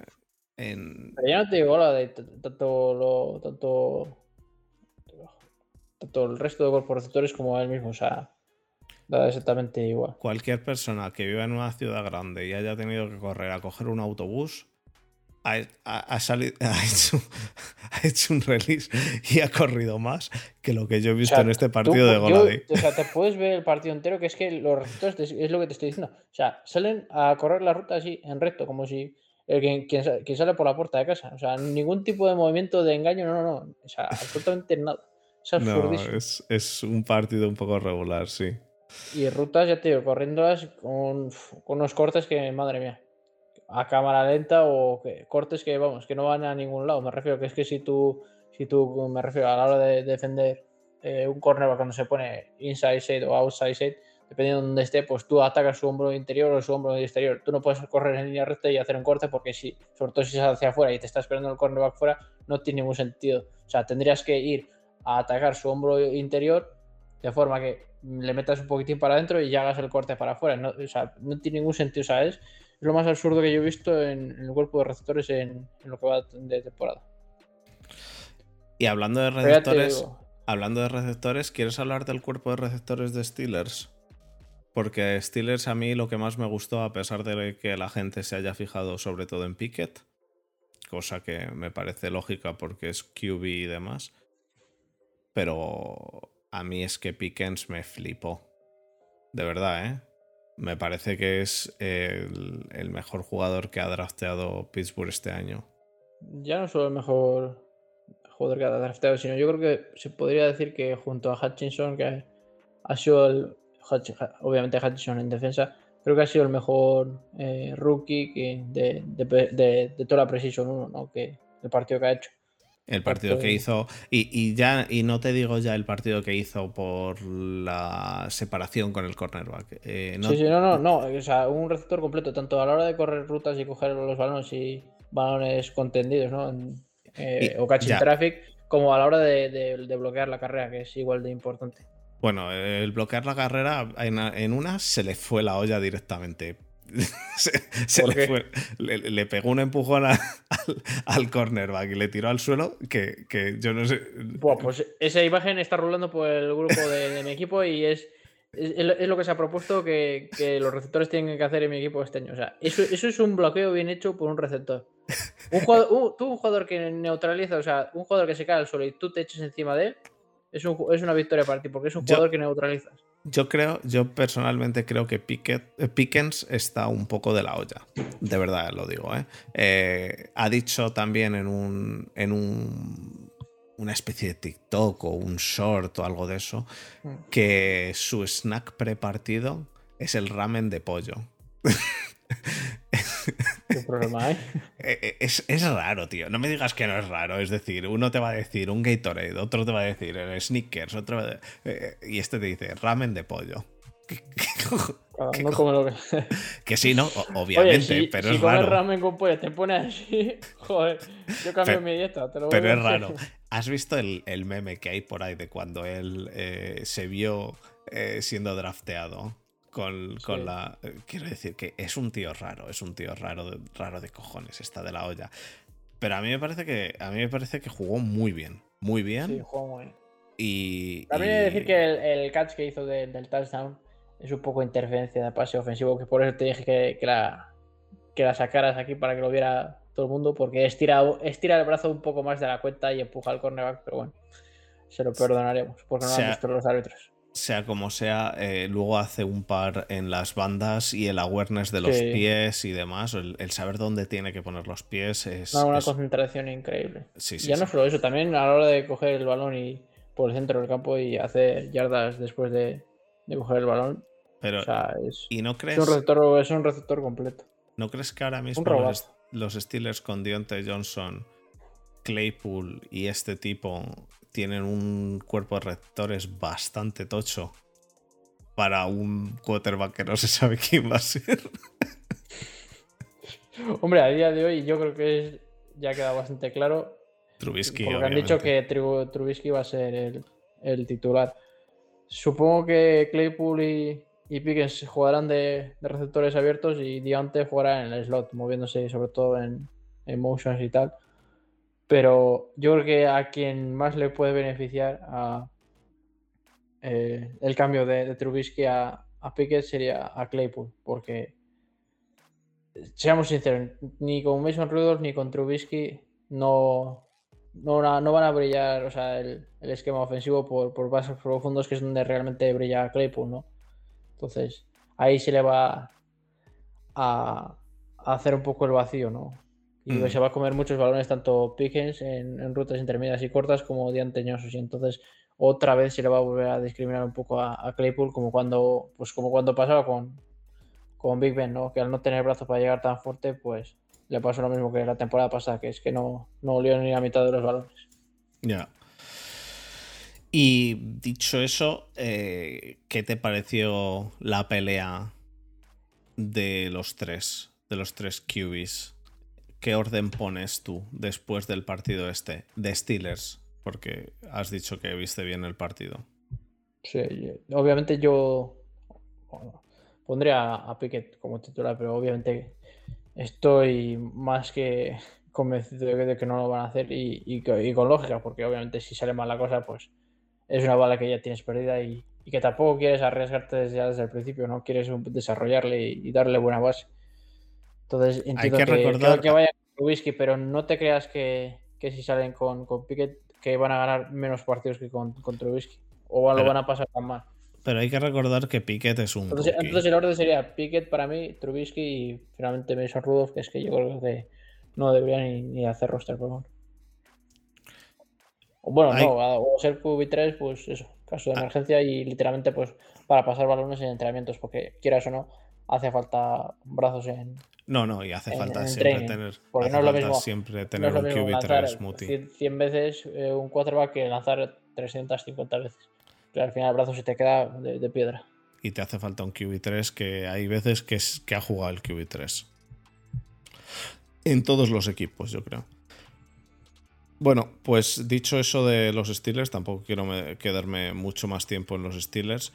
en. Pero ya no te digo la de tanto lo. tanto. tanto el resto de cuerpos receptores como él mismo. O sea. Da exactamente igual. Cualquier persona que viva en una ciudad grande y haya tenido que correr a coger un autobús ha, salido, ha, hecho, un release y ha corrido más que lo que yo he visto en este partido de Golade. O sea, te puedes ver el partido entero, que es que los receptores, es lo que te estoy diciendo. O sea, salen a correr la ruta así, en recto, como si el quien, sale por la puerta de casa. O sea, ningún tipo de movimiento de engaño, no, no, no. O sea, absolutamente nada. Es no, es, es, un partido un poco regular, sí. Y rutas, ya te digo, corriéndolas con, con unos cortes que, madre mía a cámara lenta o cortes que, vamos, que no van a ningún lado. Me refiero que es que si tú, si tú me refiero a la hora de defender eh, un cornerback cuando se pone inside side o outside side, dependiendo de donde esté, pues tú atacas su hombro interior o su hombro exterior. Tú no puedes correr en línea recta y hacer un corte porque si, sobre todo si es hacia afuera y te está esperando el cornerback fuera, no tiene ningún sentido. O sea, tendrías que ir a atacar su hombro interior de forma que le metas un poquitín para adentro y ya hagas el corte para afuera. No, o sea, no tiene ningún sentido, ¿sabes? Es lo más absurdo que yo he visto en, el cuerpo de receptores en, lo que va de temporada. Y hablando de receptores, hablando de receptores, ¿quieres hablar del cuerpo de receptores de Steelers? Porque Steelers a mí lo que más me gustó, a pesar de que la gente se haya fijado sobre todo en Pickett, cosa que me parece lógica porque es QB y demás, pero a mí es que Pickens me flipó. De verdad, ¿eh? Me parece que es el, mejor jugador que ha drafteado Pittsburgh este año. Ya no solo el mejor jugador que ha drafteado, sino yo creo que se podría decir que junto a Hutchinson, que ha sido el, obviamente Hutchinson en defensa, creo que ha sido el mejor eh, rookie que de, toda la Precision 1, ¿no? que el partido que ha hecho. El partido que hizo. Y, ya, y no te digo ya el partido que hizo por la separación con el cornerback. Eh, sí, sí, no, no, no. O sea, un receptor completo, tanto a la hora de correr rutas y coger los balones y balones contendidos, ¿no? Eh, o catching traffic, como a la hora de, bloquear la carrera, que es igual de importante. Bueno, el bloquear la carrera en una se le fue la olla directamente se, le, pegó un empujón al, cornerback y le tiró al suelo que, yo no sé. pues esa imagen está rulando por el grupo de, mi equipo y es, es, lo que se ha propuesto que, los receptores tienen que hacer en mi equipo este año. O sea, eso, es un bloqueo bien hecho por un receptor. Un jugador, tú, un jugador que neutraliza, o sea, un jugador que se cae al suelo y tú te eches encima de él, es, una victoria para ti, porque es un jugador que neutralizas. Yo creo, yo personalmente creo que eh, Pickens está un poco de la olla. De verdad lo digo. ¿eh? Eh, ha dicho también en un. en un. una especie de TikTok o un short o algo de eso. Mm. Que su snack prepartido es el ramen de pollo. ¿Qué problema hay? Eh, eh, es, raro, tío. No me digas que no es raro. Es decir, uno te va a decir un Gatorade, otro te va a decir el Snickers, otro eh, y este te dice ramen de pollo. no como lo que... que sí, ¿no? obviamente, pero es raro. Si ramen con pollo te pones así, joder, yo cambio mi dieta, te lo Pero es raro. ¿Has visto el, meme que hay por ahí de cuando él se vio siendo drafteado? Con, la. Eh, quiero decir que es un tío raro, es un tío raro, raro de cojones, está de la olla. Pero a mí me parece que. A mí me parece que jugó muy bien. Muy bien. Sí, jugó muy bien. Y. También he de decir que el, catch que hizo del touchdown es un poco interferencia de pase ofensivo, que por eso te dije que, que, la, que la sacaras aquí para que lo viera todo el mundo, porque estira, estira el brazo un poco más de la cuenta y empuja al cornerback, pero bueno, se lo perdonaremos, porque no lo han visto los árbitros sea como sea, eh, luego hace un par en las bandas y el awareness de los pies y demás, el, saber dónde tiene que poner los pies es... una concentración increíble. ya no solo eso, también a la hora de coger el balón y por el centro del campo y hacer yardas después de, coger el balón. Pero, es, ¿y no crees... un, receptor, es un receptor completo. ¿No crees que ahora mismo los, Steelers con Dionte Johnson, Claypool y este tipo tienen un cuerpo de receptores bastante tocho para un quarterback que no se sabe quién va a ser. Hombre, a día de hoy yo creo que ya queda bastante claro. Trubisky. Porque han dicho que Trubisky va a ser el, titular. Supongo que Claypool y, y Pickens jugarán de, receptores abiertos y Diante jugará en el slot, moviéndose sobre todo en, en motions y tal. Pero yo creo que a quien más le puede beneficiar eh, el cambio de, Trubisky a, a, Pickett sería a Claypool, porque seamos sinceros, ni con Mason Rudolph ni con Trubisky no, no, van a brillar o sea, el, esquema ofensivo por, por bases profundos, que es donde realmente brilla Claypool, ¿no? Entonces, ahí se le va a, a hacer un poco el vacío, ¿no? Y mm. se va a comer muchos balones, tanto Pickens en, rutas intermedias y cortas como dianteñosos. Y entonces otra vez se le va a volver a discriminar un poco a, Claypool, como cuando, pues como cuando pasaba con, con Big Ben, ¿no? Que al no tener brazos para llegar tan fuerte, pues le pasó lo mismo que la temporada pasada, que es que no, no olió ni la mitad de los balones. Ya. Y dicho eso, eh, ¿qué te pareció la pelea de los tres? De los tres QBs. ¿Qué orden pones tú después del partido este de Steelers? Porque has dicho que viste bien el partido. Sí, obviamente yo pondría a Pickett como titular, pero obviamente estoy más que convencido de que, no lo van a hacer y, con lógica, porque obviamente si sale mal la cosa, pues es una bala que ya tienes perdida y, que tampoco quieres arriesgarte desde, desde el principio, no quieres desarrollarle y darle buena base. Entonces, entiendo Hay que, recordar... que, vaya con Trubisky, pero no te creas que, si salen con, con Pickett que van a ganar menos partidos que con, con Trubisky. O lo van a pasar tan mal. Pero hay que recordar que Pickett es un. Entonces, entonces, el orden sería Pickett para mí, Trubisky y finalmente Mason Rudolph, que es que yo creo que no debería ni, hacer roster, por favor. Bueno, no, o ser QB3, pues eso, caso de ah. emergencia y literalmente pues para pasar balones en entrenamientos, porque quieras o no, hace falta brazos en. No, no, y hace falta siempre tener. Porque no es lo mismo. Siempre tener un QB3 100, veces eh, un quarterback que lanzar 350 veces. Pero al final el brazo se te queda de, piedra. Y te hace falta un QB3 que hay veces que, es, que ha jugado el QB3. En todos los equipos, yo creo. Bueno, pues dicho eso de los Steelers, tampoco quiero quedarme mucho más tiempo en los Steelers.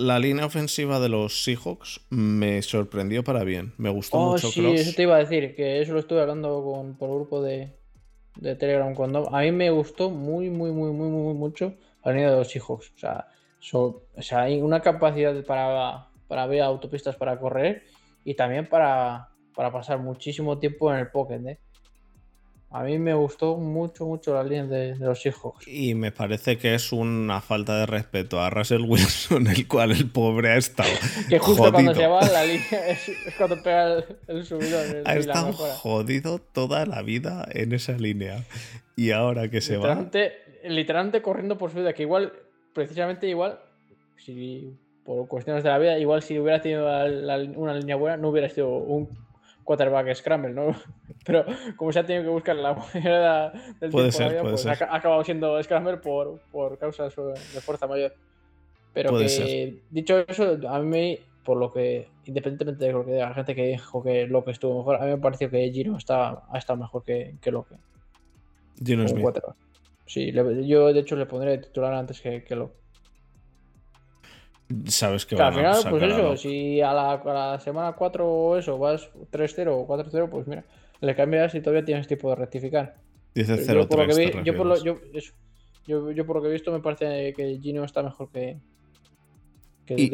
La línea ofensiva de los Seahawks me sorprendió para bien. Me gustó oh, mucho. Sí, eso te iba a decir, que eso lo estuve hablando con, por el grupo de, Telegram cuando. A mí me gustó muy, muy, muy, muy, muy mucho la línea de los Seahawks. O sea, o sea hay una capacidad para, para ver autopistas para correr y también para, para pasar muchísimo tiempo en el pocket. ¿eh? A mí me gustó mucho, mucho la línea de, los hijos. Y me parece que es una falta de respeto a Russell Wilson, el cual el pobre ha estado. que justo cuando se va la línea es, cuando pega el, el subidón. ha estado jodido toda la vida en esa línea. Y ahora que se va. Literalmente corriendo por su vida, que igual, precisamente igual, si por cuestiones de la vida, igual si hubiera tenido una línea buena, no hubiera sido un quarterback scramble, ¿no? Pero como se ha tenido que buscar la moneda del puede tiempo pues ha acabado siendo scramble por, por causas de fuerza mayor. Pero que, dicho eso, a mí, por lo que, independientemente de lo que diga la gente que dijo que lo que estuvo mejor, a mí me pareció que Gino está, ha estado mejor que, que lo que. Gino Smith. Sí, yo de hecho le pondré titular antes que, que lo sabes que, al final, pues eso, si a la, semana 4 o eso vas 3-0 o 4-0, pues mira, le cambias y todavía tienes tiempo de rectificar. Dice 0 yo, por lo que vi, yo, lo, yo, yo, por lo que he visto me parece que Gino está mejor que, que y,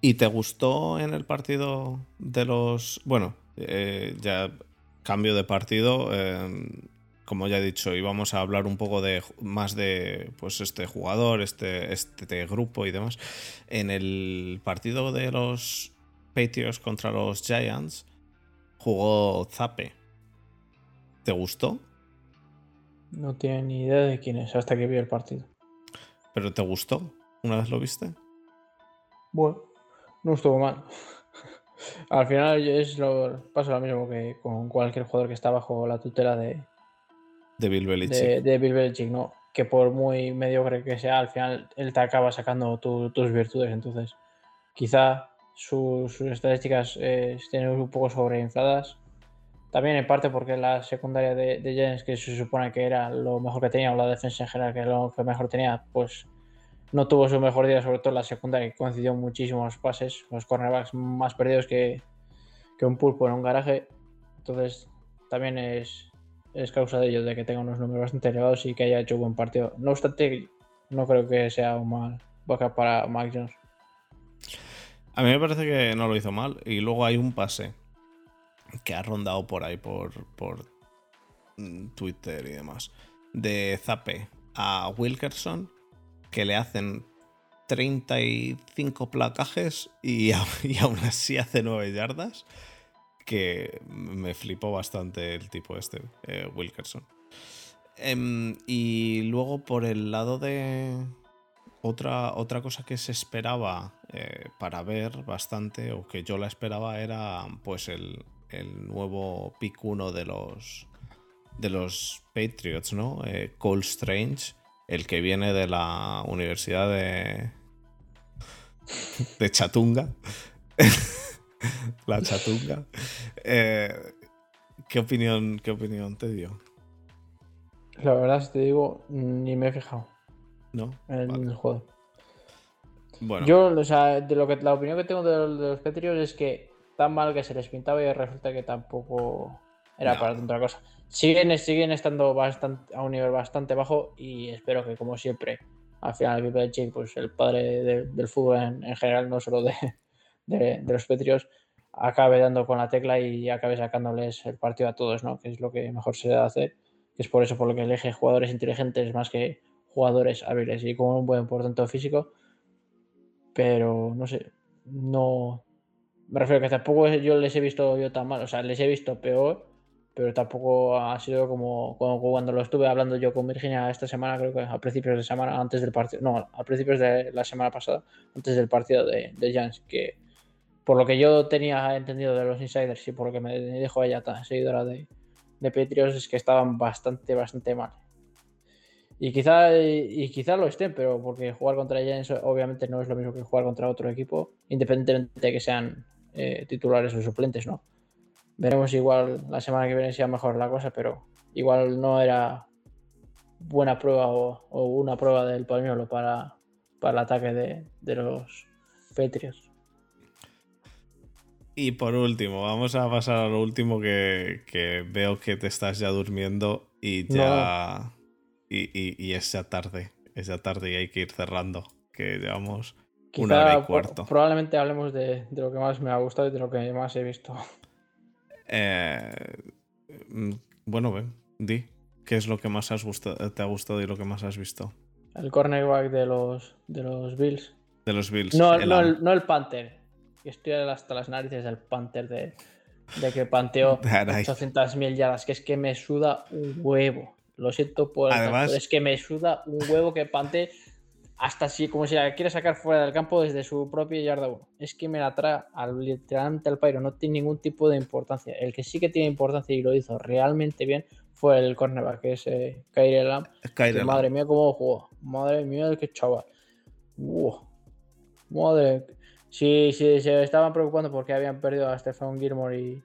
¿Y te gustó en el partido de los... Bueno, eh, ya cambio de partido. Eh, como ya he dicho, íbamos a hablar un poco de más de pues este jugador, este, este grupo y demás. En el partido de los Patriots contra los Giants jugó Zape. ¿Te gustó? No tiene ni idea de quién es hasta que vi el partido. ¿Pero te gustó? ¿Una vez lo viste? Bueno, no estuvo mal. Al final es lo, pasa lo mismo que con cualquier jugador que está bajo la tutela de, de Bill Belichick. De, Bill Belichick, ¿no? Que por muy mediocre que sea, al final él te acaba sacando tus virtudes. Entonces, quizá sus, estadísticas eh, estén un poco sobreinfladas. También en parte porque la secundaria de, de que se supone que era lo mejor que tenía, o la defensa en general, que era lo que mejor tenía, pues no tuvo su mejor día, sobre todo la secundaria, que coincidió muchísimos pases, los cornerbacks más perdidos que, que un pulpo en un garaje. Entonces, también es, es causa de ello, de que tenga unos números bastante elevados y que haya hecho buen partido. No obstante, no creo que sea un mal backup para Mike Jones. A mí me parece que no lo hizo mal. Y luego hay un pase que ha rondado por ahí, por, por Twitter y demás, de Zape a Wilkerson, que le hacen 35 placajes y, y aún así hace 9 yardas que me flipó bastante el tipo este, eh, Wilkerson. Em, y luego por el lado de otra, otra cosa que se esperaba eh, para ver bastante, o que yo la esperaba, era pues el, nuevo pick 1 de los, de los Patriots, ¿no? Eh, Cole Strange, el que viene de la Universidad de, de Chatunga. la chatunga. Eh, ¿qué, opinión, ¿Qué opinión te dio? La verdad, si te digo, ni me he fijado. ¿No? En el juego. Bueno. Yo, o sea, de lo que, la opinión que tengo de, los Patriots es que tan mal que se les pintaba y resulta que tampoco era para otra cosa. Siguen, siguen estando bastante, a un nivel bastante bajo y espero que, como siempre, al final el Belichick, pues el padre del fútbol en, general, no solo de, de, los Petrios acabe dando con la tecla y acabe sacándoles el partido a todos, ¿no? Que es lo que mejor se debe hacer. Que es por eso por lo que elige jugadores inteligentes más que jugadores hábiles y con un buen portento físico. Pero no sé, no. Me refiero que tampoco yo les he visto yo tan mal, o sea, les he visto peor, pero tampoco ha sido como, cuando lo estuve hablando yo con Virginia esta semana, creo que a principios de semana, antes del partido, no, a principios de la semana pasada, antes del partido de, de Jans, que por lo que yo tenía entendido de los insiders y por lo que me dijo ella, tan seguidora de, de Patriots, es que estaban bastante, bastante mal. Y quizá, y quizá lo estén, pero porque jugar contra Giants obviamente no es lo mismo que jugar contra otro equipo, independientemente de que sean eh, titulares o suplentes, ¿no? Veremos igual la semana que viene si mejor la cosa, pero igual no era buena prueba o, una prueba del pañuelo para, para el ataque de, de los Patriots. Y por último, vamos a pasar a lo último que, veo que te estás ya durmiendo y ya. Y, es ya tarde. Es ya tarde y hay que ir cerrando. Que llevamos una hora y cuarto. probablemente hablemos de, lo que más me ha gustado y de lo que más he visto. Eh, mm, bueno, ven, di. ¿Qué es lo que más has gustado, te ha gustado y lo que más has visto? El cornerback de los, de los Bills. De los Bills. No, no, el, no el Panther estoy hasta las narices del Panther de, que panteó 800.000 yardas, que es que me suda un huevo. Lo siento por Además, es que me suda un huevo que Pante hasta así, como si la quiere sacar fuera del campo desde su propia yarda 1. Es que me la trae al, literalmente al Pyro, no tiene ningún tipo de importancia. El que sí que tiene importancia y lo hizo realmente bien fue el cornerback, que es eh, Kyrie Lamb. Madre mía, cómo jugó. Madre mía, qué chaval. Madre. Sí, sí, se estaban preocupando porque habían perdido a Stefan Gilmore y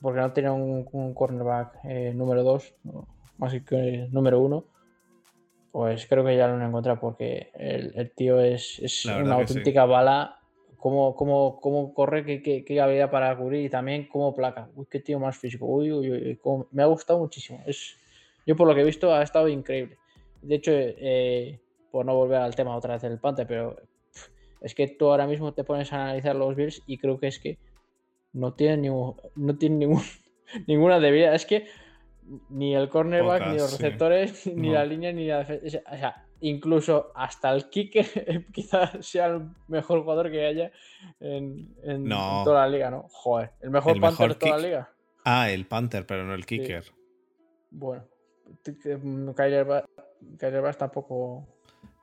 porque no tenían un, cornerback eh, número 2, más que número 1. Pues creo que ya lo han encontrado porque el, tío es, una auténtica bala. Cómo, cómo, corre, qué, qué, habilidad para cubrir y también cómo placa. Uy, qué tío más físico. Uy, uy, uy, me ha gustado muchísimo. Es, yo por lo que he visto ha estado increíble. De hecho, eh, por no volver al tema otra vez del Panther, pero es que tú ahora mismo te pones a analizar los Bills y creo que es que no tienen, ningún, no tienen ningún, ninguna debilidad. Es que ni el cornerback, ni los receptores, ni la línea, ni la defensa. O sea, incluso hasta el kicker quizás sea el mejor jugador que haya en, toda la liga, ¿no? Joder, el mejor Panther de toda la liga. Ah, el Panther, pero no el kicker. Bueno, Kyler Bass tampoco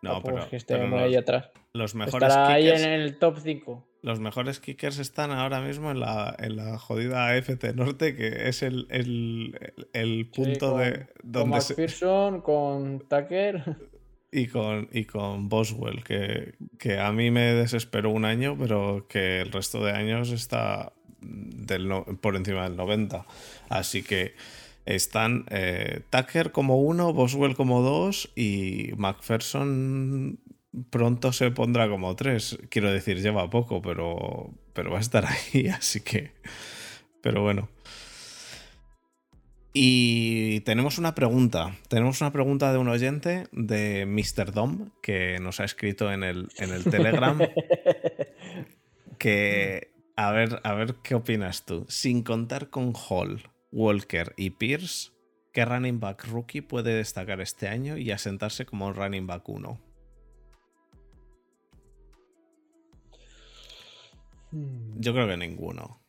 no, pero, que esté ahí atrás. Los mejores Estará ahí en el top 5. Los mejores kickers están ahora mismo en la, en la jodida AFC Norte, que es el, el, punto de donde con con Tucker y con, y con Boswell, que, que, a mí me desesperó un año, pero que el resto de años está del por encima del 90. Así que están eh, Tucker como uno, Boswell como dos y McPherson pronto se pondrá como tres. Quiero decir, lleva poco, pero, pero va a estar ahí, así que... Pero bueno. Y tenemos una pregunta. Tenemos una pregunta de un oyente de Mr. Dom que nos ha escrito en el, en el Telegram. que a ver, a ver qué opinas tú. Sin contar con Hall, Walker y Pierce, ¿qué running back rookie puede destacar este año y asentarse como un running back 1? Hmm. Yo creo que ninguno.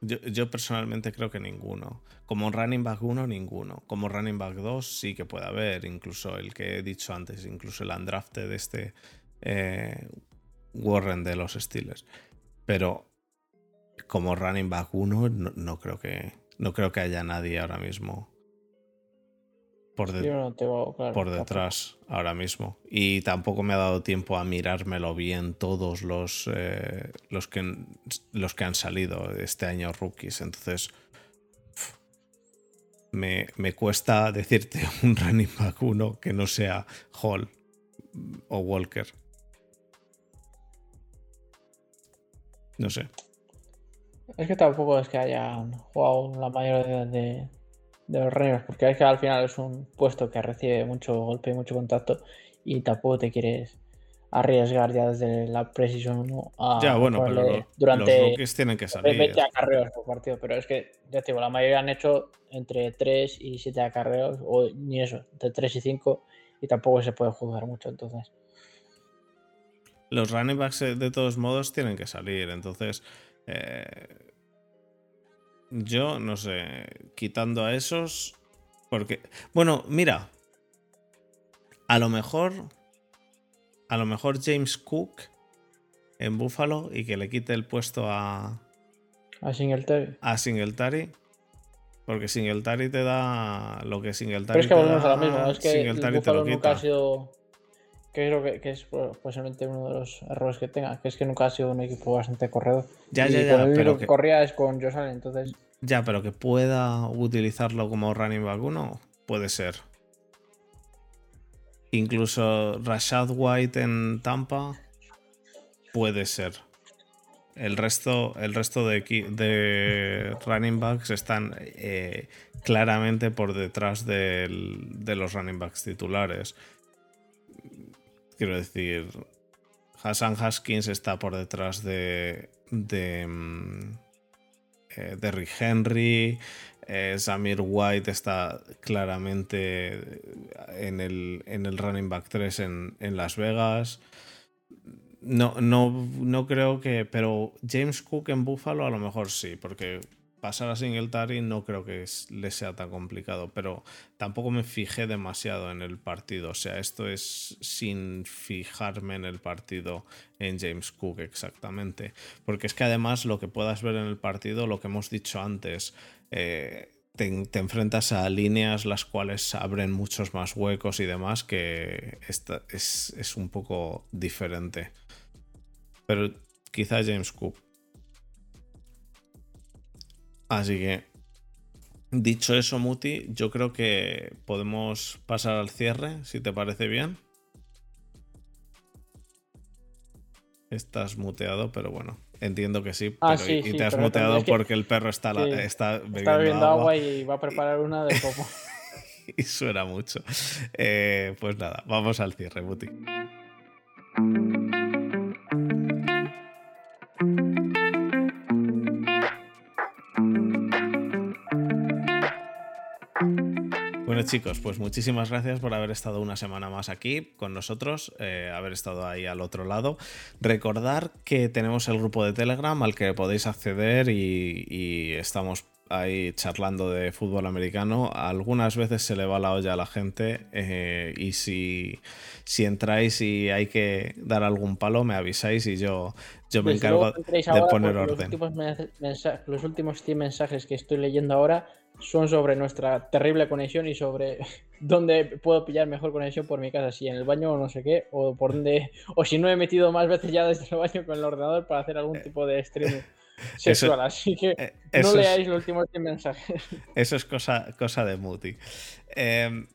Yo, personalmente creo que ninguno. Como running back 1, ninguno. Como running back 2, sí que puede haber. Incluso el que he dicho antes, incluso el undrafted de este eh, Warren de los Steelers. Pero como running back 1 no, creo que no creo que haya nadie ahora mismo por, por detrás ahora mismo. Y tampoco me ha dado tiempo a mirármelo bien todos los eh, los que los que han salido este año rookies. Entonces me, me cuesta decirte un running back 1 que no sea Hall o Walker. No sé es que tampoco es que hayan jugado la mayoría de, los reinos, porque es que al final es un puesto que recibe mucho golpe y mucho contacto y tampoco te quieres arriesgar ya desde la precisión a ya bueno pero durante los rookies tienen que salir. 20 acarreos por partido pero es que ya te digo la mayoría han hecho entre 3 y 7 acarreos o ni eso entre 3 y 5 y tampoco se puede jugar mucho entonces. Los running backs eh, de todos modos tienen que salir entonces eh, yo no sé, quitando a esos, porque, bueno, mira, a lo mejor, a lo mejor James Cook en Buffalo y que le quite el puesto a... A Singletary. A Singletary. Porque Singletary te da lo que Singletary Pero es que te a da, lo mismo. Es que Singletary el te lo Buffalo nunca ha sido. Creo que, que es pues, posiblemente uno de los errores que tenga. Que es que nunca ha sido un equipo bastante corredor. Ya, y ya, ya, el pero que que- corría es con. Entonces, Ya, pero que pueda utilizarlo como running back uno, puede ser. Incluso Rashad White en Tampa, puede ser. El resto, el resto de running backs están eh, claramente por detrás del- de los running backs titulares. Quiero decir, Hassan Haskins está por detrás de, de, mm, eh, Derrick Henry, eh, Samir White está claramente en el, en el running back 3 en, en Las Vegas. No, no, no creo que. Pero James Cook en Buffalo a lo mejor sí, porque pasar a Singletary no creo que le sea tan complicado. Pero tampoco me fijé demasiado en el partido. O sea, esto es sin fijarme en el partido en James Cook exactamente. Porque es que además lo que puedas ver en el partido, lo que hemos dicho antes, eh, te, te enfrentas a líneas las cuales abren muchos más huecos y demás, que esta- es, es un poco diferente. Pero quizá James Cook. Así que, dicho eso, Muti, yo creo que podemos pasar al cierre, si te parece bien. Estás muteado, pero bueno, entiendo que sí. Ah, pero- sí, y, sí, te has muteado porque el perro está, la- sí, está bebiendo, está bebiendo agua, agua y va a preparar una de poco. y suena mucho. Eh, pues nada, vamos al cierre, Muti. Bueno chicos, pues muchísimas gracias por haber estado una semana más aquí con nosotros, eh, haber estado ahí al otro lado. Recordar que tenemos el grupo de Telegram al que podéis acceder y, y estamos ahí charlando de fútbol americano. Algunas veces se le va la olla a la gente eh, y si, si entráis y hay que dar algún palo me avisáis y yo, yo me encargo de poner porque orden. Los últimos, los últimos 100 mensajes que estoy leyendo ahora son sobre nuestra terrible conexión y sobre dónde puedo pillar mejor conexión por mi casa, si en el baño o no sé qué, o por dónde, o si no he metido más veces ya desde el baño con el ordenador para hacer algún tipo de streaming sexual. Así que Eh, no es- leáis los últimos 100 mensajes. Eso es cosa, cosa de Muti. Eh,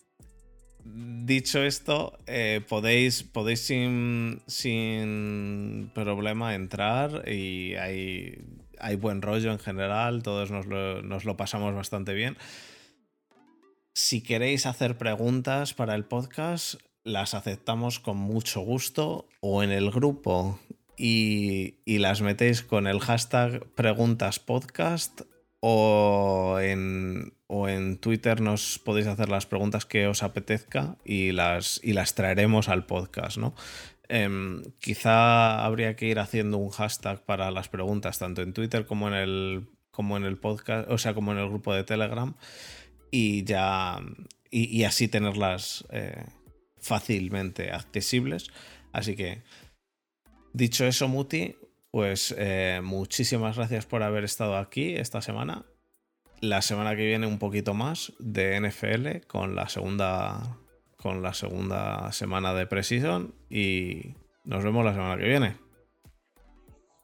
dicho esto, eh, podéis, podéis sin, sin problema entrar y hay, hay buen rollo en general, todos nos lo, pasamos bastante bien. Si queréis hacer preguntas para el podcast, las aceptamos con mucho gusto o en el grupo y, y las metéis con el hashtag preguntaspodcast o en, o en Twitter nos podéis hacer las preguntas que os apetezca y las, y las traeremos al podcast, ¿no? Em, quizá habría que ir haciendo un hashtag para las preguntas, tanto en Twitter como en el, como en el podcast, o sea, como en el grupo de Telegram, y ya. y, así tenerlas eh, fácilmente accesibles. Así que, dicho eso, Muti, pues eh, muchísimas gracias por haber estado aquí esta semana. La semana que viene un poquito más de NFL con la segunda con la segunda semana de Precision y nos vemos la semana que viene.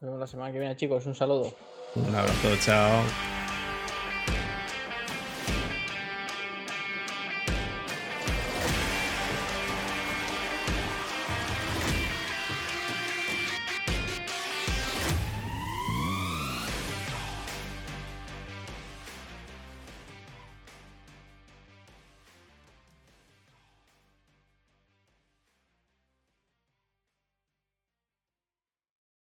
Nos vemos la semana que viene, chicos. Un saludo. Un abrazo, chao.